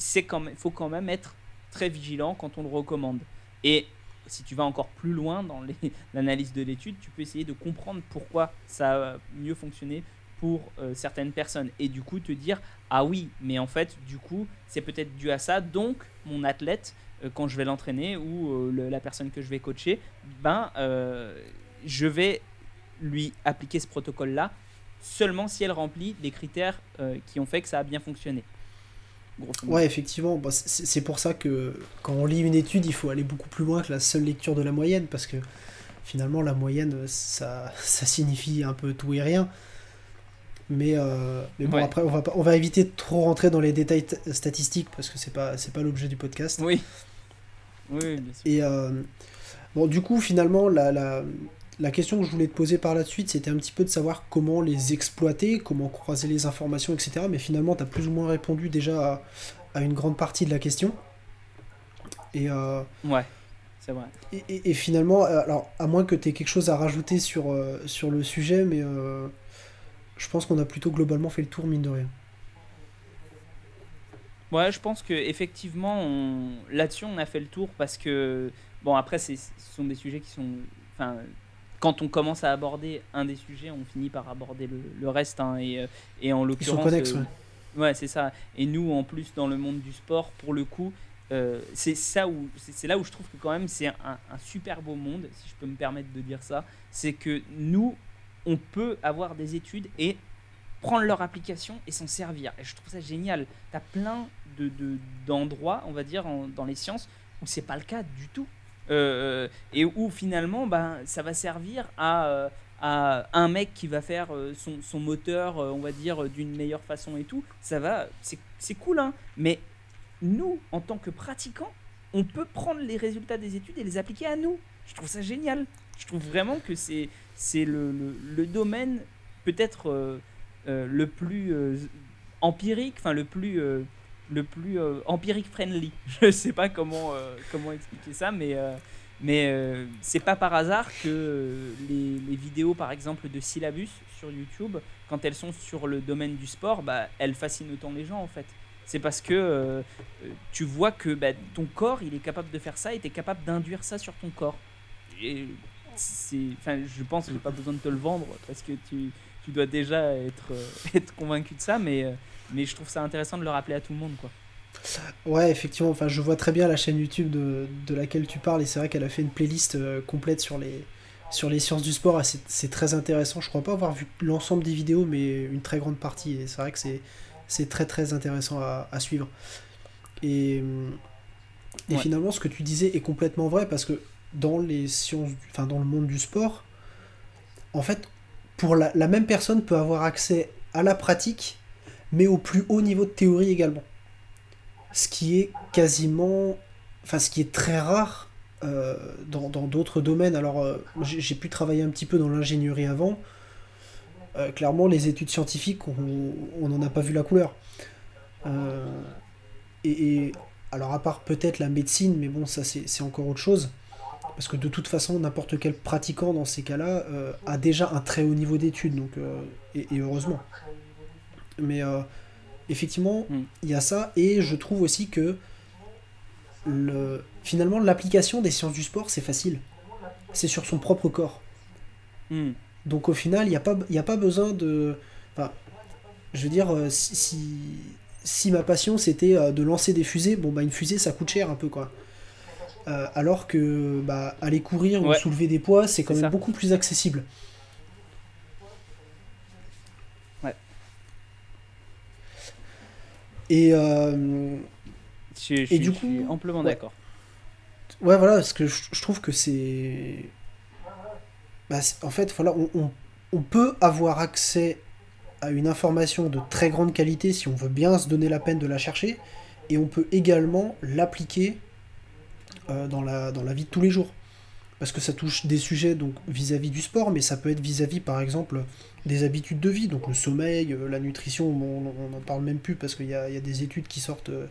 c'est quand même, faut quand même être très vigilant quand on le recommande. Et si tu vas encore plus loin dans l'analyse de l'étude, tu peux essayer de comprendre pourquoi ça a mieux fonctionné pour euh, certaines personnes. Et du coup, te dire, ah oui, mais en fait, du coup, c'est peut-être dû à ça. Donc, mon athlète, euh, quand je vais l'entraîner ou euh, la personne que je vais coacher, ben, je vais lui appliquer ce protocole-là seulement si elle remplit les critères qui ont fait que ça a bien fonctionné. Ouais, effectivement, bah, c'est pour ça que quand on lit une étude, il faut aller beaucoup plus loin que la seule lecture de la moyenne, parce que finalement, la moyenne, ça, ça signifie un peu tout et rien. Mais, euh, mais bon, Ouais. après, on va, on va éviter de trop rentrer dans les détails statistiques, parce que c'est pas, pas l'objet du podcast. Oui. Oui, oui, bien sûr. Et euh, bon, du coup, finalement, la, la, la question que je voulais te poser par la suite, c'était un petit peu de savoir comment les exploiter, comment croiser les informations, etc. Mais finalement, tu as plus ou moins répondu déjà à, à une grande partie de la question. Et, euh, Ouais, c'est vrai. et, et- et finalement, alors, à moins que tu aies quelque chose à rajouter sur, euh, sur le sujet, mais euh, je pense qu'on a plutôt globalement fait le tour, mine de rien. Ouais, je pense que effectivement, on... là-dessus, on a fait le tour parce que bon, après, ce sont des sujets qui sont, enfin, quand on commence à aborder un des sujets, on finit par aborder le, reste, hein, et, et en l'occurrence, connexes, ouais. ouais, c'est ça. Et nous, en plus, dans le monde du sport, pour le coup, euh, c'est ça où c'est là où je trouve que quand même c'est un, un, super beau monde, si je peux me permettre de dire ça. C'est que nous, on peut avoir des études et prendre leur application et s'en servir. Et je trouve ça génial. Tu as plein d'endroits, de, on va dire, dans les sciences, où c'est pas le cas du tout. Euh, et où finalement, ben, ça va servir à, euh, à un mec qui va faire son, moteur, on va dire, d'une meilleure façon et tout. Ça va, c'est cool, hein. Mais nous, en tant que pratiquants, on peut prendre les résultats des études et les appliquer à nous. Je trouve ça génial. Je trouve vraiment que c'est le, domaine peut-être euh, euh, le plus euh, empirique, enfin le plus, le plus empirique friendly. Je ne sais pas comment, comment expliquer ça, mais, mais c'est pas par hasard que les, vidéos, par exemple, de syllabus sur YouTube, quand elles sont sur le domaine du sport, bah, elles fascinent autant les gens en fait c'est parce que euh, tu vois que bah, ton corps, il est capable de faire ça et tu es capable d'induire ça sur ton corps. Et enfin, je pense que j'ai pas besoin de te le vendre parce que tu, tu dois déjà être, euh, être convaincu de ça, mais, euh, mais je trouve ça intéressant de le rappeler à tout le monde. quoi. Ouais, effectivement, enfin, je vois très bien la chaîne YouTube de, de laquelle tu parles et c'est vrai qu'elle a fait une playlist complète sur les, sur les sciences du sport. C'est très intéressant. Je crois pas avoir vu l'ensemble des vidéos, mais une très grande partie. Et c'est vrai que c'est c'est très très intéressant à, suivre. Et, et finalement, ce que tu disais est complètement vrai parce que dans les sciences, enfin dans le monde du sport, en fait, la, même personne peut avoir accès à la pratique, mais au plus haut niveau de théorie également. Ce qui est quasiment, enfin ce qui est très rare euh, dans d'autres domaines. Alors, euh, j'ai pu travailler un petit peu dans l'ingénierie avant. Euh, clairement, les études scientifiques, on n'en a pas vu la couleur. Et, alors, à part peut-être la médecine, mais bon, ça c'est encore autre chose. Parce que de toute façon, n'importe quel pratiquant dans ces cas-là euh, a déjà un très haut niveau d'études, donc et, heureusement. Mais effectivement, hmm. il y a ça, et je trouve aussi que le, finalement, l'application des sciences du sport, c'est facile. C'est sur son propre corps. Hmm. Donc au final, il n'y a, pas, a pas besoin de... Enfin, je veux dire, euh, si, si, ma passion c'était euh, de lancer des fusées, bon bah une fusée ça coûte cher un peu quoi. Euh, alors que bah, aller courir ou soulever des poids, c'est quand même beaucoup plus accessible. Ouais. Et, et du coup, suis amplement d'accord. Ouais, voilà, parce que je trouve que c'est bah, en fait, voilà, on, peut avoir accès à une information de très grande qualité si on veut bien se donner la peine de la chercher, et on peut également l'appliquer euh, dans, la, dans la vie de tous les jours. Parce que ça touche des sujets donc vis-à-vis du sport, mais ça peut être vis-à-vis par exemple des habitudes de vie, donc le sommeil, euh, la nutrition, on n'en parle même plus parce qu'il y, y a, des études qui sortent, euh,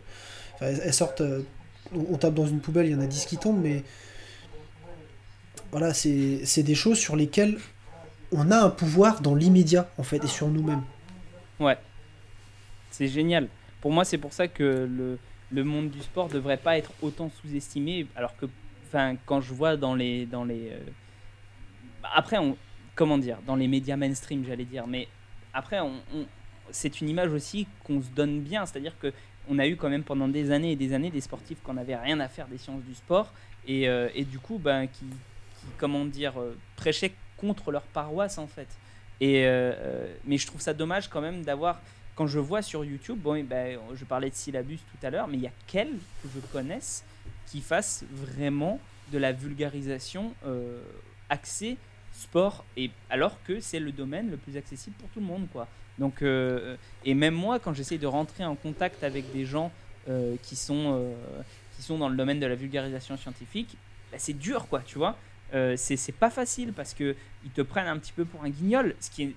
elles, sortent, on, tape dans une poubelle, il y en a 10 qui tombent, mais voilà, c'est des choses sur lesquelles on a un pouvoir dans l'immédiat, en fait, et sur nous-mêmes. Ouais. C'est génial. Pour moi, c'est pour ça que le, le monde du sport devrait pas être autant sous-estimé, alors que, enfin, quand je vois dans les, dans les, euh, après, on, comment dire, dans les médias mainstream, j'allais dire, mais après, c'est une image aussi qu'on se donne bien, c'est-à-dire que on a eu quand même pendant des années et des années des sportifs qui n'avaient rien à faire des sciences du sport et, euh, et du coup, ben, qui, comment dire, euh, prêchaient contre leur paroisse en fait. Et, mais je trouve ça dommage quand même d'avoir, quand je vois sur YouTube, bon, ben, je parlais de syllabus tout à l'heure, mais il y a quels que je connaisse qui fassent vraiment de la vulgarisation euh, axée sport, et, alors que c'est le domaine le plus accessible pour tout le monde. Quoi. Donc, et même moi, quand j'essaye de rentrer en contact avec des gens qui, sont, qui sont dans le domaine de la vulgarisation scientifique, ben, c'est dur, quoi, tu vois. Euh, c'est pas facile parce que ils te prennent un petit peu pour un guignol, ce qui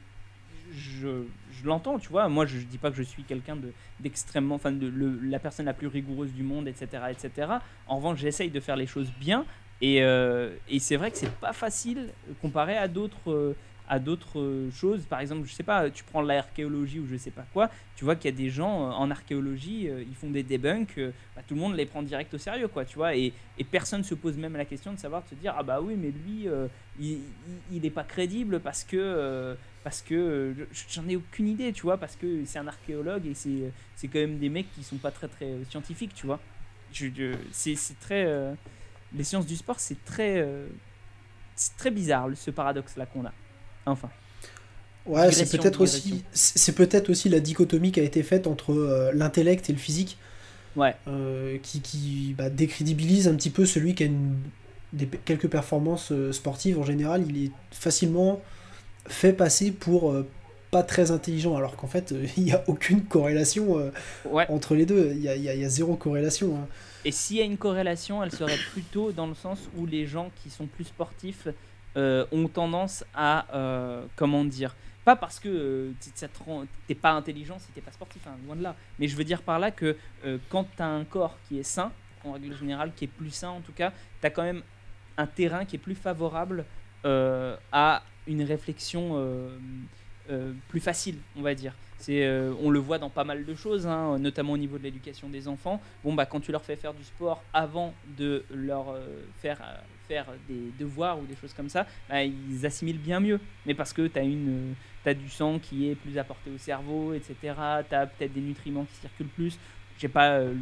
je, l'entends, tu vois. Moi, je, dis pas que je suis quelqu'un d'extrêmement, enfin, de la personne la plus rigoureuse du monde, etc., etc. En revanche, j'essaye de faire les choses bien, et, euh, et c'est vrai que c'est pas facile comparé à d'autres, euh, à d'autres choses. Par exemple, je sais pas, tu prends l'archéologie ou je sais pas quoi, tu vois qu'il y a des gens en archéologie, ils font des debunks, bah, tout le monde les prend direct au sérieux, quoi, tu vois, et, et personne se pose même la question de savoir, de se dire, ah bah oui, mais lui, il n'est pas crédible parce que parce que j'en ai aucune idée, tu vois, parce que c'est un archéologue et c'est quand même des mecs qui sont pas très très scientifiques, tu vois. c'est très. Euh, les sciences du sport, c'est très. Euh, c'est très bizarre ce paradoxe-là qu'on a. Enfin. Ouais, c'est peut-être aussi, c'est peut-être aussi la dichotomie qui a été faite entre euh, l'intellect et le physique. Ouais. qui, qui bah, décrédibilise un petit peu celui qui a une, des, quelques performances sportives en général. Il est facilement fait passer pour euh, pas très intelligent, alors qu'en fait, euh, il n'y a aucune corrélation euh, entre les deux. Il y a, y a, zéro corrélation. Hein. Et s'il y a une corrélation, elle serait plutôt dans le sens où les gens qui sont plus sportifs ont tendance à, comment dire, pas parce que tu t'es pas intelligent si t'es pas sportif, hein, loin de là. Mais je veux dire par là que quand tu as un corps qui est sain, en règle générale, qui est plus sain en tout cas, tu as quand même un terrain qui est plus favorable à une réflexion euh, euh, plus facile, on va dire. C'est, euh, on le voit dans pas mal de choses, hein, notamment au niveau de l'éducation des enfants. Bon, bah, quand tu leur fais faire du sport avant de leur faire des devoirs ou des choses comme ça, bah, ils assimilent bien mieux. Mais parce que tu as, as du sang qui est plus apporté au cerveau, etc. Tu as peut-être des nutriments qui circulent plus j'ai pas euh,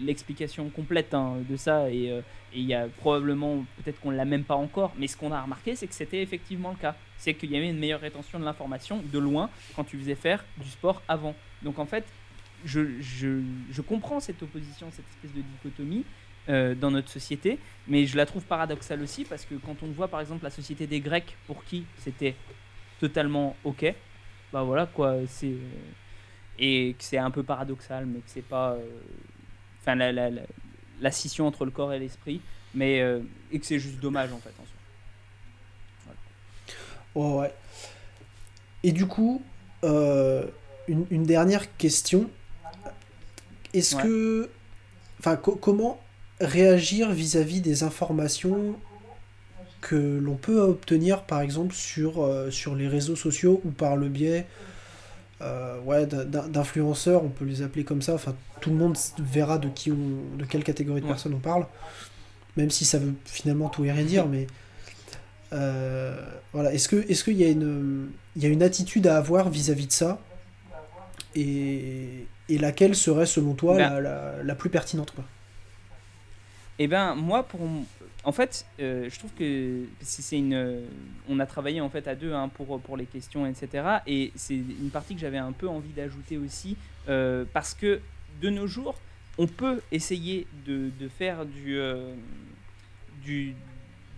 l'explication complète hein, de ça euh, et il y a probablement peut-être qu'on l'a même pas encore mais ce qu'on a remarqué c'est que c'était effectivement le cas c'est qu'il y avait une meilleure rétention de l'information de loin quand tu faisais faire du sport avant donc en fait je, je, je comprends cette opposition cette espèce de dichotomie euh, dans notre société mais je la trouve paradoxale aussi parce que quand on voit par exemple la société des Grecs pour qui c'était totalement ok bah voilà quoi c'est et que c'est un peu paradoxal, mais que c'est pas. Euh, enfin, la, la, la, scission entre le corps et l'esprit, mais. Euh, et que c'est juste dommage en fait en soi. Oh, ouais. Et du coup, euh, une, une, dernière question. Est-ce que. Enfin, comment réagir vis-à-vis des informations que l'on peut obtenir par exemple sur, sur les réseaux sociaux ou par le biais euh, ouais, d'influenceurs, on peut les appeler comme ça. Enfin, tout le monde verra de qui on, de quelle catégorie de personnes on parle, même si ça veut finalement tout et rien dire. Mais euh, voilà, est-ce que est-ce qu'il y a une il y a une attitude à avoir vis-à-vis de ça et, et, laquelle serait selon toi ben la, la, plus pertinente quoi? Eh ben moi pour en fait, euh, je trouve que c'est une. On a travaillé en fait à deux hein, pour, pour les questions, etc. Et c'est une partie que j'avais un peu envie d'ajouter aussi, euh, parce que de nos jours, on peut essayer de, de faire du, euh, du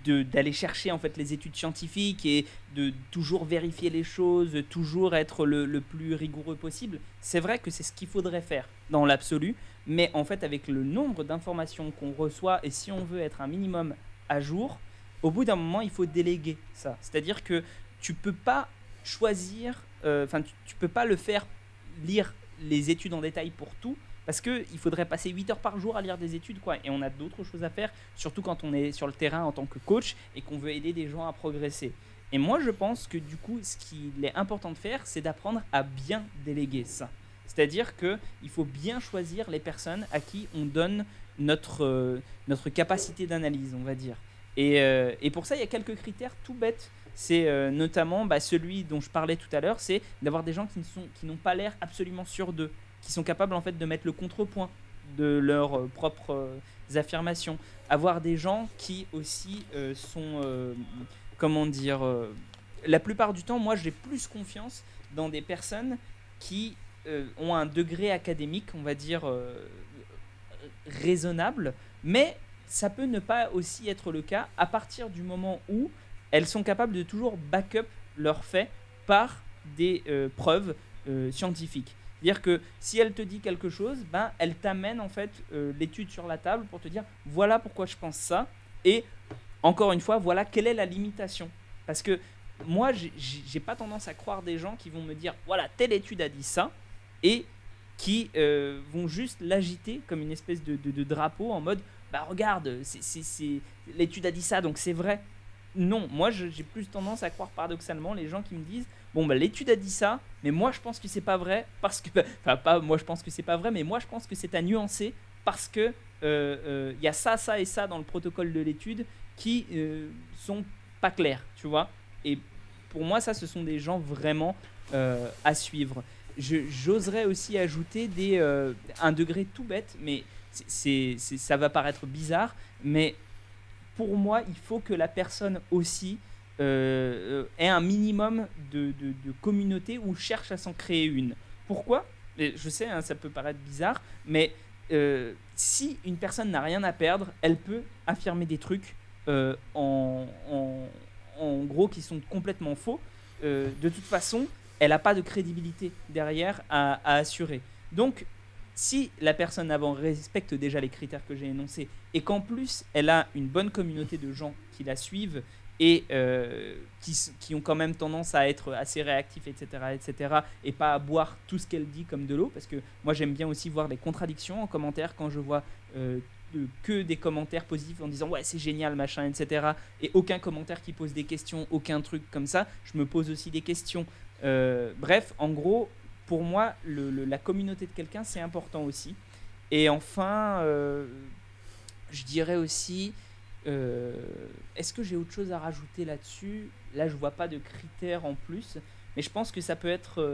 d'aller chercher en fait les études scientifiques et de toujours vérifier les choses, toujours être le, le plus rigoureux possible. C'est vrai que c'est ce qu'il faudrait faire dans l'absolu, mais en fait, avec le nombre d'informations qu'on reçoit, et si on veut être un minimum à jour, au bout d'un moment, il faut déléguer ça. C'est-à-dire que tu peux pas choisir, euh, enfin, tu, tu, peux pas le faire lire les études en détail pour tout, parce qu'il faudrait passer 8 heures par jour à lire des études, quoi. Et on a d'autres choses à faire, surtout quand on est sur le terrain en tant que coach et qu'on veut aider des gens à progresser. Et moi, je pense que du coup, ce qu'il est important de faire, c'est d'apprendre à bien déléguer ça. C'est-à-dire qu'il faut bien choisir les personnes à qui on donne notre, euh, notre capacité d'analyse, on va dire. Et, euh, et, pour ça, il y a quelques critères tout bêtes. C'est euh, notamment bah, celui dont je parlais tout à l'heure, c'est d'avoir des gens qui, sont, qui n'ont pas l'air absolument sûrs d'eux, qui sont capables en fait de mettre le contrepoint de leurs propres affirmations. Avoir des gens qui aussi sont, comment dire, la plupart du temps, moi j'ai plus confiance dans des personnes qui euh, ont un degré académique, on va dire, euh, raisonnable, mais ça peut ne pas aussi être le cas à partir du moment où elles sont capables de toujours back-up leurs faits par des euh, preuves scientifiques. C'est-à-dire que si elle te dit quelque chose, ben, elle t'amène en fait l'étude sur la table pour te dire voilà pourquoi je pense ça et encore une fois voilà quelle est la limitation. Parce que moi j'ai pas tendance à croire des gens qui vont me dire voilà telle étude a dit ça et qui euh, vont juste l'agiter comme une espèce de, drapeau en mode bah regarde, l'étude a dit ça donc c'est vrai. non, moi j'ai plus tendance à croire paradoxalement les gens qui me disent bon bah l'étude a dit ça, mais moi je pense que c'est pas vrai parce que enfin pas moi je pense que c'est pas vrai, mais moi je pense que c'est à nuancer parce que il euh, euh, y a ça, ça et ça dans le protocole de l'étude qui sont pas clairs, tu vois. Et pour moi ça ce sont des gens vraiment à suivre. J'oserais aussi ajouter des, un degré tout bête, mais c'est ça va paraître bizarre, mais pour moi, il faut que la personne aussi euh, euh, ait un minimum de, communauté ou cherche à s'en créer une. Pourquoi? Je sais, hein, ça peut paraître bizarre, mais euh, si une personne n'a rien à perdre, elle peut affirmer des trucs en, gros qui sont complètement faux. de toute façon, elle n'a pas de crédibilité derrière à, assurer. Donc, si la personne avant respecte déjà les critères que j'ai énoncés et qu'en plus elle a une bonne communauté de gens qui la suivent et euh, qui, ont quand même tendance à être assez réactifs, etc., etc., et pas à boire tout ce qu'elle dit comme de l'eau, parce que moi j'aime bien aussi voir des contradictions en commentaire quand je vois euh, que des commentaires positifs en disant ouais c'est génial machin, etc., et aucun commentaire qui pose des questions, aucun truc comme ça, je me pose aussi des questions. Euh, bref, en gros, pour moi, la communauté de quelqu'un, c'est important aussi. Et enfin, euh, je dirais aussi, euh, est-ce que j'ai autre chose à rajouter là-dessus? Là, je vois pas de critères en plus, mais je pense que ça peut être,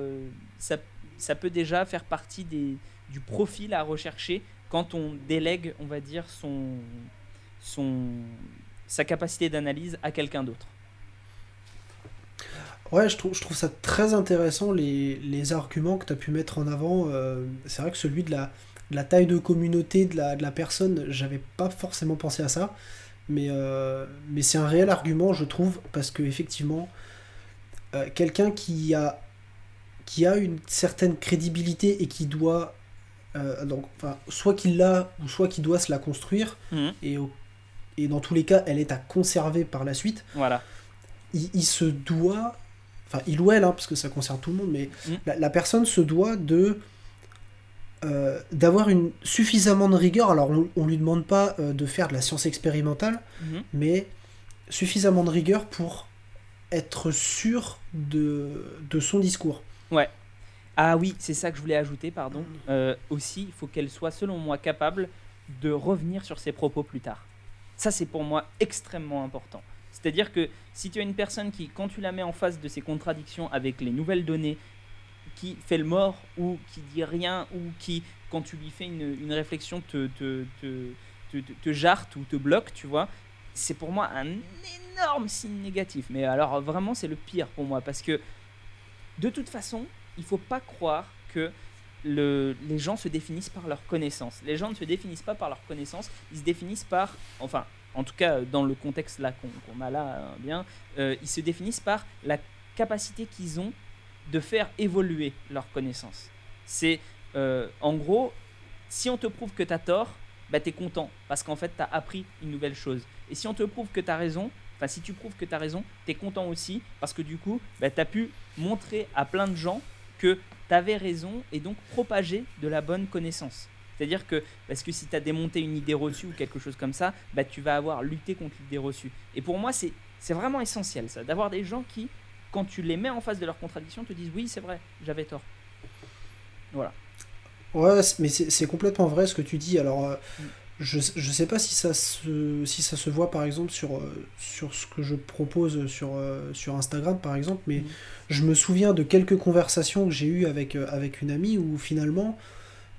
ça, peut déjà faire partie du profil à rechercher quand on délègue, on va dire, son, son, sa capacité d'analyse à quelqu'un d'autre. Ouais, je trouve, je trouve ça très intéressant les, les arguments que tu as pu mettre en avant. Euh, c'est vrai que celui de la, la taille de communauté de la, de la personne, j'avais pas forcément pensé à ça. Mais, euh, mais c'est un réel argument, je trouve, parce que effectivement, euh, quelqu'un qui a, qui a une certaine crédibilité et qui doit. donc, enfin, soit qu'il l'a, ou soit qu'il doit se la construire, mmh. et, et dans tous les cas, elle est à conserver par la suite. Voilà. Il, il se doit enfin il ou elle, hein, parce que ça concerne tout le monde, mais mm. la, personne se doit de euh, d'avoir une suffisamment de rigueur. Alors on, ne lui demande pas euh, de faire de la science expérimentale, mm-hmm. mais suffisamment de rigueur pour être sûr de, de son discours. Ouais. Ah oui, c'est ça que je voulais ajouter, pardon. Euh, aussi, il faut qu'elle soit, selon moi, capable de revenir sur ses propos plus tard. Ça, c'est pour moi extrêmement important. C'est-à-dire que si tu as une personne qui, quand tu la mets en face de ces contradictions avec les nouvelles données, qui fait le mort ou qui dit rien ou qui, quand tu lui fais une, réflexion, te, te, te, te, jarte ou te bloque, tu vois, c'est pour moi un énorme signe négatif. Mais alors vraiment, c'est le pire pour moi parce que de toute façon, il faut pas croire que le, les gens se définissent par leur connaissance. Les gens ne se définissent pas par leur connaissance, ils se définissent par, enfin, en tout cas dans le contexte là qu'on a là hein, bien, euh, ils se définissent par la capacité qu'ils ont de faire évoluer leurs connaissances. C'est euh, en gros, si on te prouve que tu as tort, bah, tu es content parce qu'en fait tu as appris une nouvelle chose. Et si on te prouve que tu as raison, enfin si tu prouves que tu as raison, tu es content aussi parce que du coup, bah, tu as pu montrer à plein de gens que tu avais raison et donc propager de la bonne connaissance. C'est-à-dire que, parce que si tu as démonté une idée reçue ou quelque chose comme ça, bah, tu vas avoir lutté contre l'idée reçue. Et pour moi, c'est, c'est vraiment essentiel, ça, d'avoir des gens qui, quand tu les mets en face de leurs contradictions, te disent oui, c'est vrai, j'avais tort. Voilà. Ouais, mais c'est, complètement vrai ce que tu dis. Alors, euh, mm. je, je sais pas si ça se, si ça se voit par exemple sur, euh, sur ce que je propose sur, euh, sur Instagram par exemple, mais mm. je me souviens de quelques conversations que j'ai eues avec, avec une amie où finalement euh,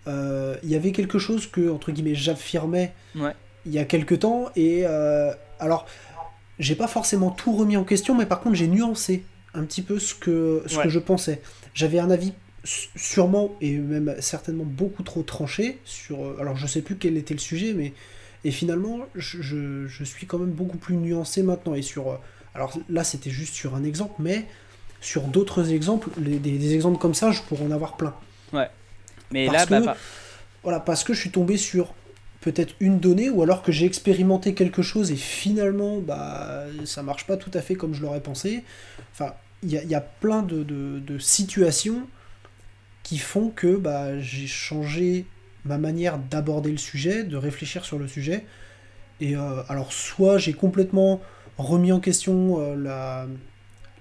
il y avait quelque chose que, entre guillemets, j'affirmais il y a quelques temps. Et euh, alors, j'ai pas forcément tout remis en question, mais par contre, j'ai nuancé un petit peu ce que, ce que je pensais. J'avais un avis sûrement et même certainement beaucoup trop tranché sur. Euh, alors, je sais plus quel était le sujet, mais. Et finalement, je, je, suis quand même beaucoup plus nuancé maintenant. Et sur. Alors là, c'était juste sur un exemple, mais sur d'autres exemples, des, des, exemples comme ça, je pourrais en avoir plein. Ouais. Mais là, bah, voilà, parce que je suis tombé sur peut-être une donnée ou alors que j'ai expérimenté quelque chose et finalement bah ça marche pas tout à fait comme je l'aurais pensé. Enfin, il y a, plein de, situations qui font que bah, j'ai changé ma manière d'aborder le sujet, de réfléchir sur le sujet. Et euh, alors soit j'ai complètement remis en question la,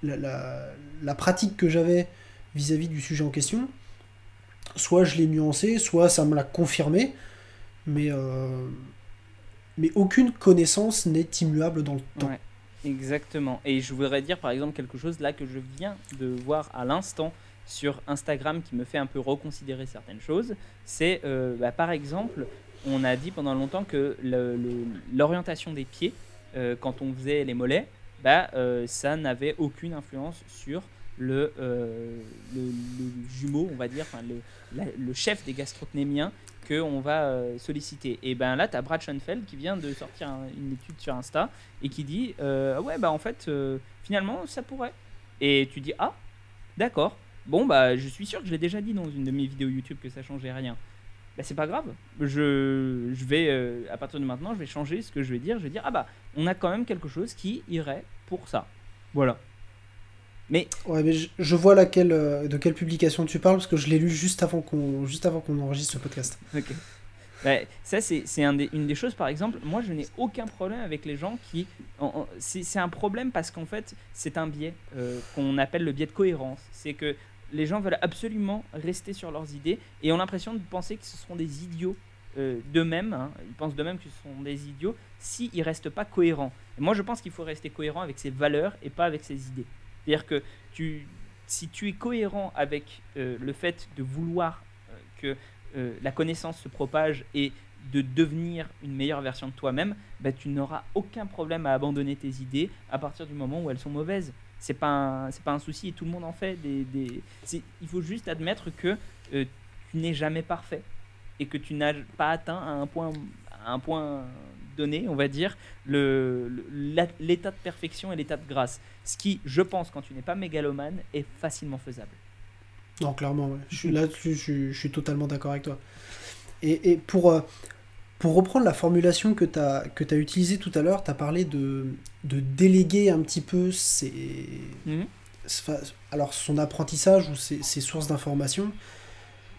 la, la, pratique que j'avais vis-à-vis du sujet en question. Soit je l'ai nuancé, soit ça me l'a confirmé, mais, mais aucune connaissance n'est immuable dans le temps. exactement. Et je voudrais dire par exemple quelque chose là que je viens de voir à l'instant sur Instagram qui me fait un peu reconsidérer certaines choses. C'est bah, par exemple on a dit pendant longtemps que l'orientation des pieds, euh, quand on faisait les mollets, bah, euh, ça n'avait aucune influence sur le, euh, le, jumeau, on va dire, le, le, chef des gastrocnémiens qu'on va solliciter. Et ben là, tu as Brad Schoenfeld qui vient de sortir une étude sur Insta et qui dit Ouais, bah en fait, finalement, ça pourrait. Et tu dis Ah, d'accord. Bon, bah je suis sûr que je l'ai déjà dit dans une de mes vidéos YouTube que ça changeait rien bah, c'est pas grave. Je, je vais, euh, à partir de maintenant, je vais changer ce que je vais dire. Je vais dire, ah bah, on a quand même quelque chose qui irait pour ça. Voilà. Mais, ouais, mais je, vois laquelle, euh, de quelle publication tu parles parce que je l'ai lu juste avant qu'on juste avant qu'on enregistre ce podcast. Ok. Bah, ça, c'est un une des choses, par exemple, moi je n'ai aucun problème avec les gens qui. C'est un problème parce qu'en fait, c'est un biais euh, qu'on appelle le biais de cohérence. C'est que les gens veulent absolument rester sur leurs idées et ont l'impression de penser que ce seront des idiots euh, d'eux-mêmes. Hein. Ils pensent d'eux-mêmes que ce sont des idiots s'ils ne restent pas cohérents. Et moi, je pense qu'il faut rester cohérent avec ses valeurs et pas avec ses idées. C'est-à-dire que tu, si tu es cohérent avec euh, le fait de vouloir euh, que la connaissance se propage et de devenir une meilleure version de toi-même, bah, tu n'auras aucun problème à abandonner tes idées à partir du moment où elles sont mauvaises. C'est pas pas un souci et tout le monde en fait des, des il faut juste admettre que euh, tu n'es jamais parfait et que tu n'as pas atteint à un point à un point donné on va dire le l'état de perfection et l'état de grâce ce qui je pense quand tu n'es pas mégalomane est facilement faisable non clairement je suis là je, je, suis totalement d'accord avec toi et, et pour euh, pour reprendre la formulation que tu as, que as utilisée tout à l'heure, tu as parlé de, de déléguer un petit peu ses, mhm. alors son apprentissage ou ses, sources d'information.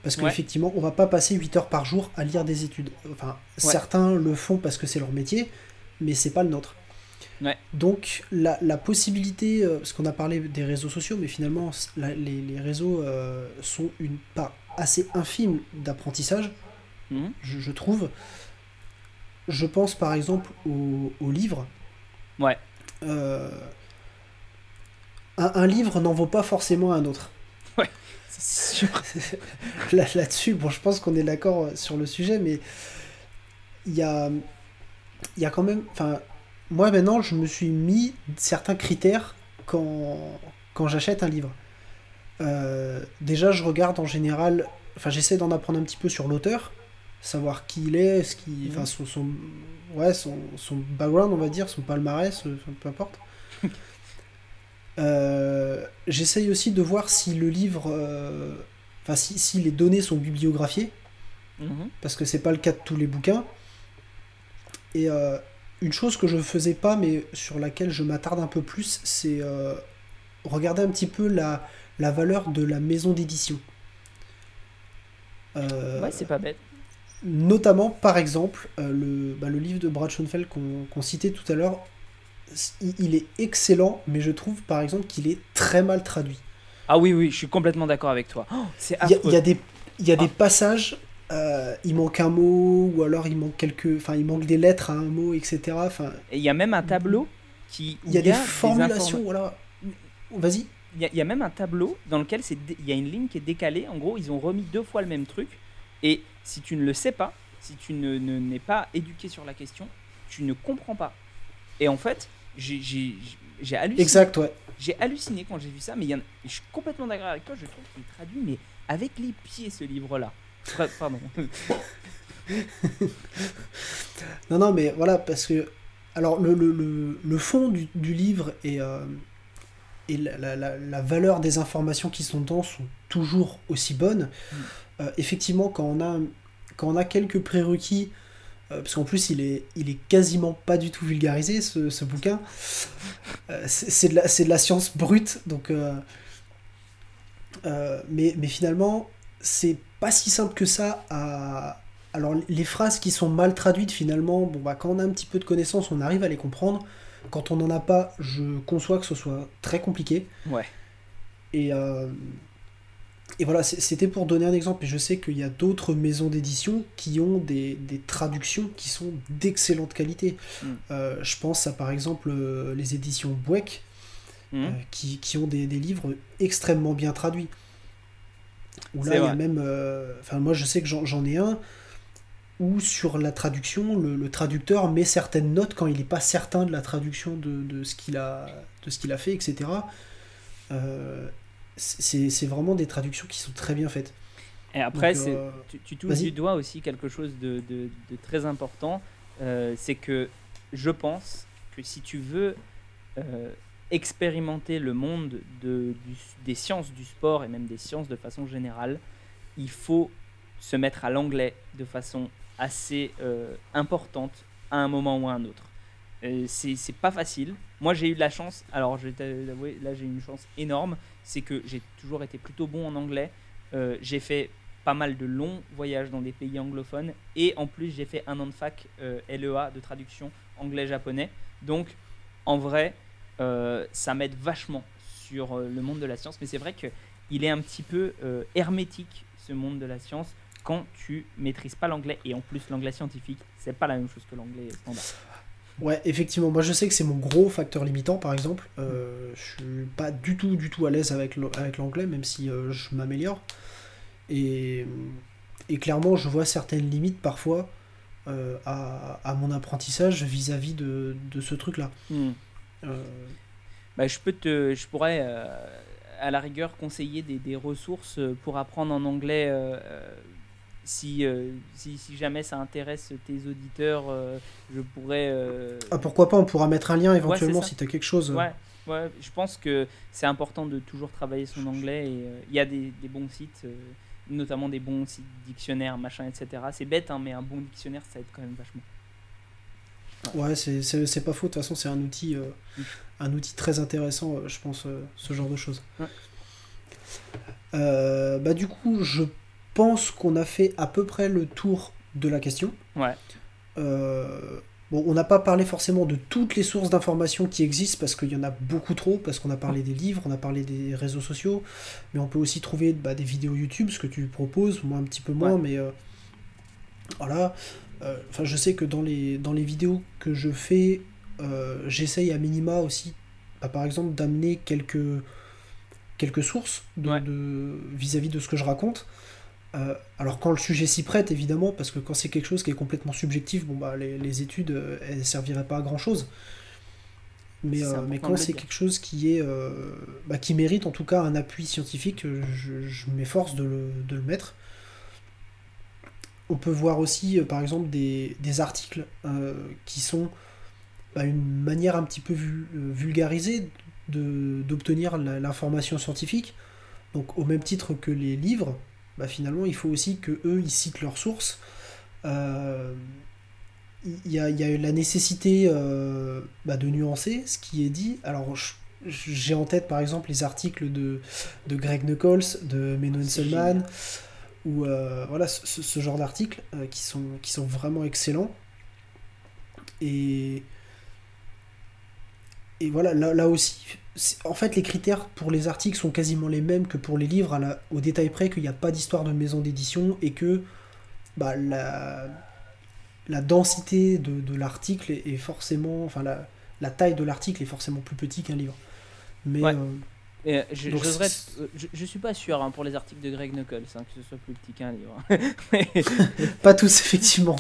Parce qu'effectivement, on va pas passer 8 heures par jour à lire des études. Enfin, certains le font parce que c'est leur métier, mais c'est pas le nôtre. Donc, la, la possibilité, euh, parce qu'on a parlé des réseaux sociaux, mais finalement, les, les, réseaux euh, sont une part assez infime d'apprentissage, mhm. je, je, trouve. Je pense par exemple au, au livre. Ouais. Euh, un, livre n'en vaut pas forcément un autre. C'est sûr. Là, là-dessus, bon, je pense qu'on est d'accord sur le sujet, mais il y a, y a quand même. Enfin, moi maintenant, je me suis mis certains critères quand, quand j'achète un livre. Euh, déjà, je regarde en général. Enfin, j'essaie d'en apprendre un petit peu sur l'auteur savoir qui il est, ce qui, enfin son, son, ouais, son, son, background, on va dire, son palmarès, euh, peu importe. euh, J'essaye aussi de voir si le livre, euh, enfin si, si, les données sont bibliographiées, mhm. parce que c'est pas le cas de tous les bouquins. Et euh, une chose que je faisais pas, mais sur laquelle je m'attarde un peu plus, c'est regarder un petit peu la, la valeur de la maison d'édition. ouais, c'est pas bête. Notamment, par exemple, euh, le, bah, le, livre de Brad Schoenfeld qu'on citait tout à l'heure, il, est excellent, mais je trouve par exemple qu'il est très mal traduit. Ah oui, oui, je suis complètement d'accord avec toi. Oh, c'est il, y a des, il y a des passages, euh, il manque un mot, ou alors il manque quelques, enfin il manque des lettres à un mot, etc. Enfin, Et il y a même un tableau qui. Il y a des formulations, voilà. Vas-y. Il y, a, même un tableau dans lequel il y a une ligne qui est décalée. En gros, ils ont remis deux fois le même truc. Et si tu ne le sais pas, si tu ne, n'es pas éduqué sur la question, tu ne comprends pas. Et en fait, j'ai, halluciné. Exact, ouais. J'ai halluciné quand j'ai vu ça, mais y je suis complètement d'accord avec toi, je trouve qu'il traduit, mais avec les pieds, ce livre-là. Pardon. non, non, mais voilà, parce que. Alors, le, le, le, fond du, du livre et, euh, et la, la, la, valeur des informations qui sont dedans sont toujours aussi bonnes. Mm. Euh, effectivement, quand on, a, quand on a quelques prérequis, parce qu'en plus il est, il est quasiment pas du tout vulgarisé ce, ce bouquin, euh, c'est de, la, de la science brute, donc... mais, mais finalement, c'est pas si simple que ça à... Alors les phrases qui sont mal traduites finalement, bon bah quand on a un petit peu de connaissances, on arrive à les comprendre, quand on n'en a pas, je conçois que ce soit très compliqué. Ouais. Et, euh, et voilà, c'était pour donner un exemple. Et je sais qu'il y a d'autres maisons d'édition qui ont des, des, traductions qui sont d'excellente qualité. Mm. Euh, je pense à par exemple euh, les éditions Bouek, Mm. euh, qui, qui ont des, des livres extrêmement bien traduits. Où là, il y a même. euh, Enfin, moi, je sais que j'en j'en ai un où sur la traduction, le, le traducteur met certaines notes quand il n'est pas certain de la traduction de, de ce qu'il a, de ce qu'il a fait, etc. Euh, c'est vraiment des traductions qui sont très bien faites. Et après, Donc, euh, tu, tu touches du doigt aussi quelque chose de, de- de très important. euh, c'est que je pense que si tu veux euh, expérimenter le monde de, du- des sciences du sport et même des sciences de façon générale, il faut se mettre à l'anglais de façon assez importante à un moment ou à un autre. Euh, c'est pas facile. Moi, j'ai eu de la chance. Alors, je vais t'avouer, là, j'ai une chance énorme. C'est que j'ai toujours été plutôt bon en anglais. Euh, j'ai fait pas mal de longs voyages dans des pays anglophones. Et en plus, j'ai fait un an de fac euh, LEA de traduction anglais-japonais. Donc, en vrai, ça m'aide vachement sur le monde de la science. Mais c'est vrai qu'il est un petit peu hermétique, ce monde de la science, quand tu maîtrises pas l'anglais. Et en plus, l'anglais scientifique, c'est pas la même chose que l'anglais standard. Ouais, effectivement. Moi, je sais que c'est mon gros facteur limitant, par exemple. Euh, je suis pas du tout, du tout à l'aise avec l'anglais, même si euh, je m'améliore. Et, et clairement, je vois certaines limites parfois euh, à, à mon apprentissage vis-à-vis de, de ce truc-là. Euh, Bah, je peux te, je pourrais à la rigueur conseiller des, des ressources pour apprendre en anglais si, euh, si, si jamais ça intéresse tes auditeurs. euh, je pourrais. euh, ah, pourquoi pas, on pourra mettre un lien éventuellement si tu as quelque chose. ouais, ouais, je pense que c'est important de toujours travailler son anglais et il y a des, des bons sites, notamment des bons sites dictionnaires, machin, etc. C'est bête, hein, mais un bon dictionnaire ça aide quand même vachement. Ouais, c'est- pas faux. De toute façon, c'est un outil, Mm. un outil très intéressant, je pense, ce genre de choses. Bah, du coup, je pense qu'on a fait à peu près le tour de la question. Ouais. Euh, bon, on n'a pas parlé forcément de toutes les sources d'informations qui existent parce qu'il y en a beaucoup trop, parce qu'on a parlé des livres, on a parlé des réseaux sociaux, mais on peut aussi trouver bah, des vidéos YouTube, ce que tu proposes, moi un petit peu moins, Ouais. mais euh, voilà. Euh, Enfin, je sais que dans les, dans les vidéos que je fais, j'essaye à minima aussi, bah, par exemple, d'amener quelques, quelques sources de- Ouais. de- vis-à-vis de ce que je raconte. Euh, alors quand le sujet s'y prête, évidemment, parce que quand c'est quelque chose qui est complètement subjectif, bon bah les, les études, euh, elles serviraient pas à grand chose. Mais, euh, mais quand c'est quelque chose qui est euh, bah, qui mérite en tout cas un appui scientifique, je, je m'efforce de le, de le mettre. On peut voir aussi, par exemple, des, des articles qui sont bah, une manière un petit peu vu- vulgarisée de- d'obtenir l'information scientifique. Donc, au même titre que les livres, bah, finalement, il faut aussi que eux ils citent leurs sources. Euh, Il y, a, il y a la nécessité euh, bah, de nuancer ce qui est dit. Alors, j'ai en tête par exemple les articles de, de Greg Knuckles, de Henselman, génial. ou euh, voilà ce, ce- genre d'articles qui, sont, qui sont vraiment excellents. Et, et voilà, là, là aussi, en fait, les critères pour les articles sont quasiment les mêmes que pour les livres, à la- au détail près qu'il n'y a pas d'histoire de maison d'édition et que bah, la, la densité de, de l'article est, est forcément. Enfin, la, la taille de l'article est forcément plus petit qu'un livre. Mais Ouais. euh, Et, euh, je, Donc, euh, je, je suis pas sûr hein, pour les articles de Greg Knuckles hein, que ce soit plus petit qu'un livre. mais, pas tous, effectivement.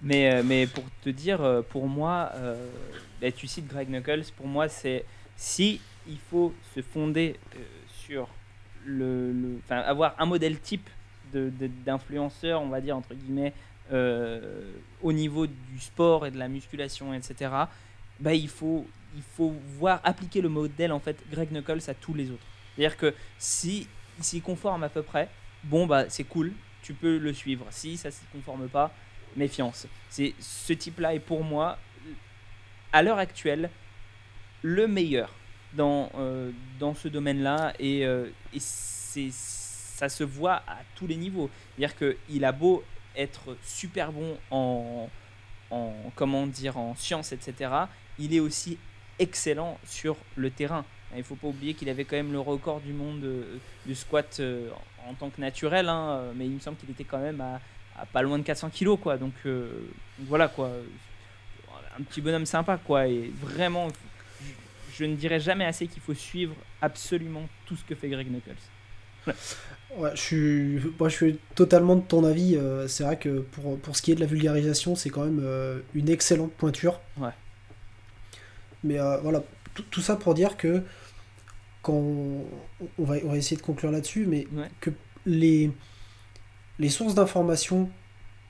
mais, mais pour te dire, pour moi, euh, bah, tu cites Greg Knuckles, pour moi, c'est si il faut se fonder euh, sur le, le- avoir un modèle type d'influenceur, on va dire entre guillemets, euh, au niveau du sport et de la musculation, etc. Bah, il faut il faut voir appliquer le modèle en fait Greg Knuckles à tous les autres. C'est-à-dire que si s'y conforme à peu près, bon bah c'est cool, tu peux le suivre. Si ça s'y conforme pas, méfiance. C'est ce type-là est pour moi à l'heure actuelle le meilleur dans euh, dans ce domaine-là et, euh, et c'est ça se voit à tous les niveaux. C'est-à-dire que il a beau être super bon en en comment dire en sciences etc il est aussi excellent sur le terrain. Il ne faut pas oublier qu'il avait quand même le record du monde du squat euh, en tant que naturel, hein, mais il me semble qu'il était quand même à, pas loin de 400 kilos, quoi. Donc, voilà, quoi. Un petit bonhomme sympa, quoi. Et vraiment, je ne dirais jamais assez qu'il faut suivre absolument tout ce que fait Greg Knuckles. Ouais, je suis, moi, je suis totalement de ton avis. c'est vrai que pour, pour ce qui est de la vulgarisation, c'est quand même une excellente pointure. Ouais. Mais voilà, tout, ça pour dire que quand on, va, on va essayer de conclure là-dessus, mais que les, les sources d'informations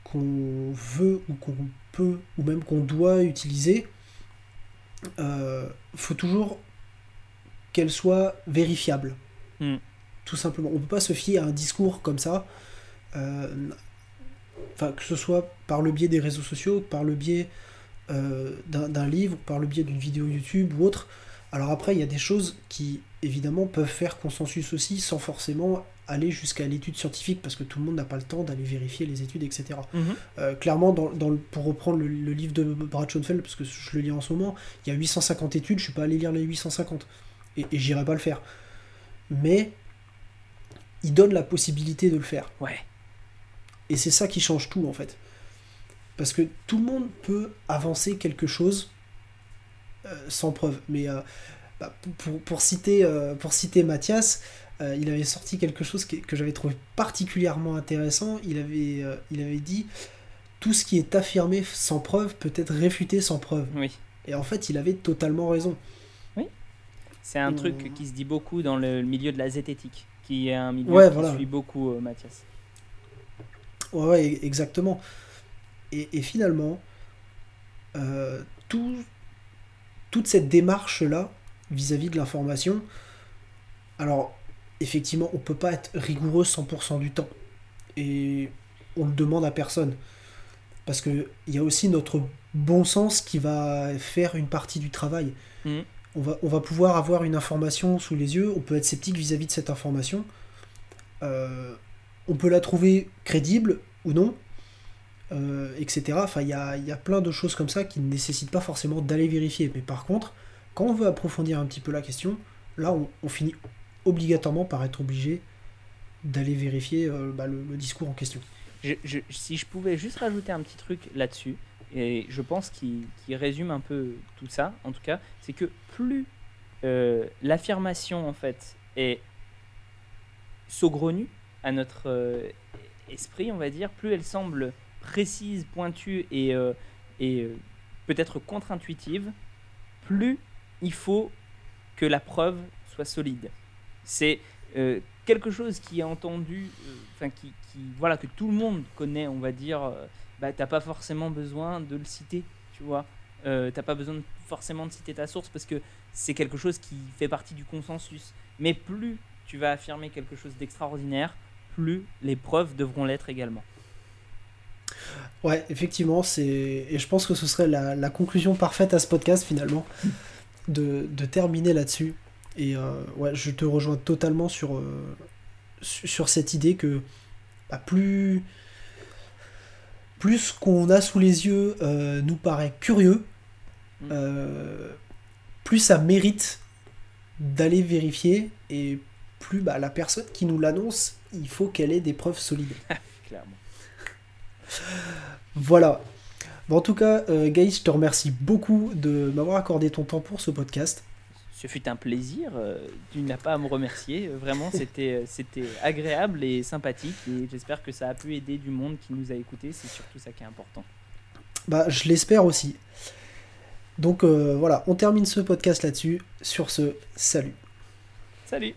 qu'on veut ou qu'on peut ou même qu'on doit utiliser, euh, faut toujours qu'elles soient vérifiables. Hmm. Tout simplement. On ne peut pas se fier à un discours comme ça. Euh, que ce soit par le biais des réseaux sociaux, par le biais euh, d'un livre, par le biais d'une vidéo YouTube ou autre. Alors après, il y a des choses qui, évidemment, peuvent faire consensus aussi, sans forcément aller jusqu'à l'étude scientifique, parce que tout le monde n'a pas le temps d'aller vérifier les études, etc. Mhm. Euh, clairement, dans, dans pour reprendre le, livre de Brad Schoenfeld, parce que je le lis en ce moment, il y a 850 études, je suis pas allé lire les 850, et, et j'irai pas le faire. Mais il donne la possibilité de le faire. Ouais. Et c'est ça qui change tout, en fait. Parce que tout le monde peut avancer quelque chose euh, sans preuve. Mais euh, bah, pour, pour, citer, euh, pour citer Mathias, il avait sorti quelque chose que, que j'avais trouvé particulièrement intéressant. Il avait, il avait dit tout ce qui est affirmé sans preuve peut être réfuté sans preuve. Oui. Et en fait, il avait totalement raison. Oui. C'est un truc qui se dit beaucoup dans le milieu de la zététique, qui est un milieu qui suit beaucoup Mathias. Ouais, ouais, exactement. Et, finalement, euh, tout, toute cette démarche-là, vis-à-vis de l'information, alors, effectivement, on peut pas être rigoureux 100% du temps. Et on le demande à personne. Parce qu'il y a aussi notre bon sens qui va faire une partie du travail. Mmh. On, va, on va pouvoir avoir une information sous les yeux, on peut être sceptique vis-à-vis de cette information. Euh, on peut la trouver crédible ou non, euh, etc. Enfin, il y a, plein de choses comme ça qui ne nécessitent pas forcément d'aller vérifier. Mais par contre, quand on veut approfondir un petit peu la question, là, on, finit obligatoirement par être obligé d'aller vérifier euh, bah, le, discours en question. si je pouvais juste rajouter un petit truc là-dessus, et je pense qu'il résume un peu tout ça, en tout cas, c'est que plus euh, l'affirmation en fait est saugrenue à notre esprit, on va dire, plus elle semble précise, pointue et, euh, euh, peut-être contre-intuitive, plus il faut que la preuve soit solide. C'est euh, quelque chose qui est entendu, enfin qui, qui, voilà, que tout le monde connaît, on va dire, bah, t'as pas forcément besoin de le citer, tu vois. t'as pas besoin forcément de citer ta source parce que c'est quelque chose qui fait partie du consensus. Mais plus tu vas affirmer quelque chose d'extraordinaire, plus les preuves devront l'être également. Ouais, effectivement, c'est et je pense que ce serait la, conclusion parfaite à ce podcast finalement, de, terminer là-dessus. Et euh, ouais, je te rejoins totalement sur, euh, sur cette idée que bah, plus, plus ce qu'on a sous les yeux euh, nous paraît curieux, mm. plus ça mérite d'aller vérifier et plus bah, la personne qui nous l'annonce, il faut qu'elle ait des preuves solides. Clairement. Voilà. en tout cas, euh, je te remercie beaucoup de m'avoir accordé ton temps pour ce podcast. Ce fut un plaisir. Euh, tu n'as pas à me remercier. Vraiment, c'était, euh, c'était agréable et sympathique. Et j'espère que ça a pu aider du monde qui nous a écoutés. C'est surtout ça qui est important. Bah, je l'espère aussi. Donc euh, voilà, on termine ce podcast là-dessus. Sur ce, salut. Salut.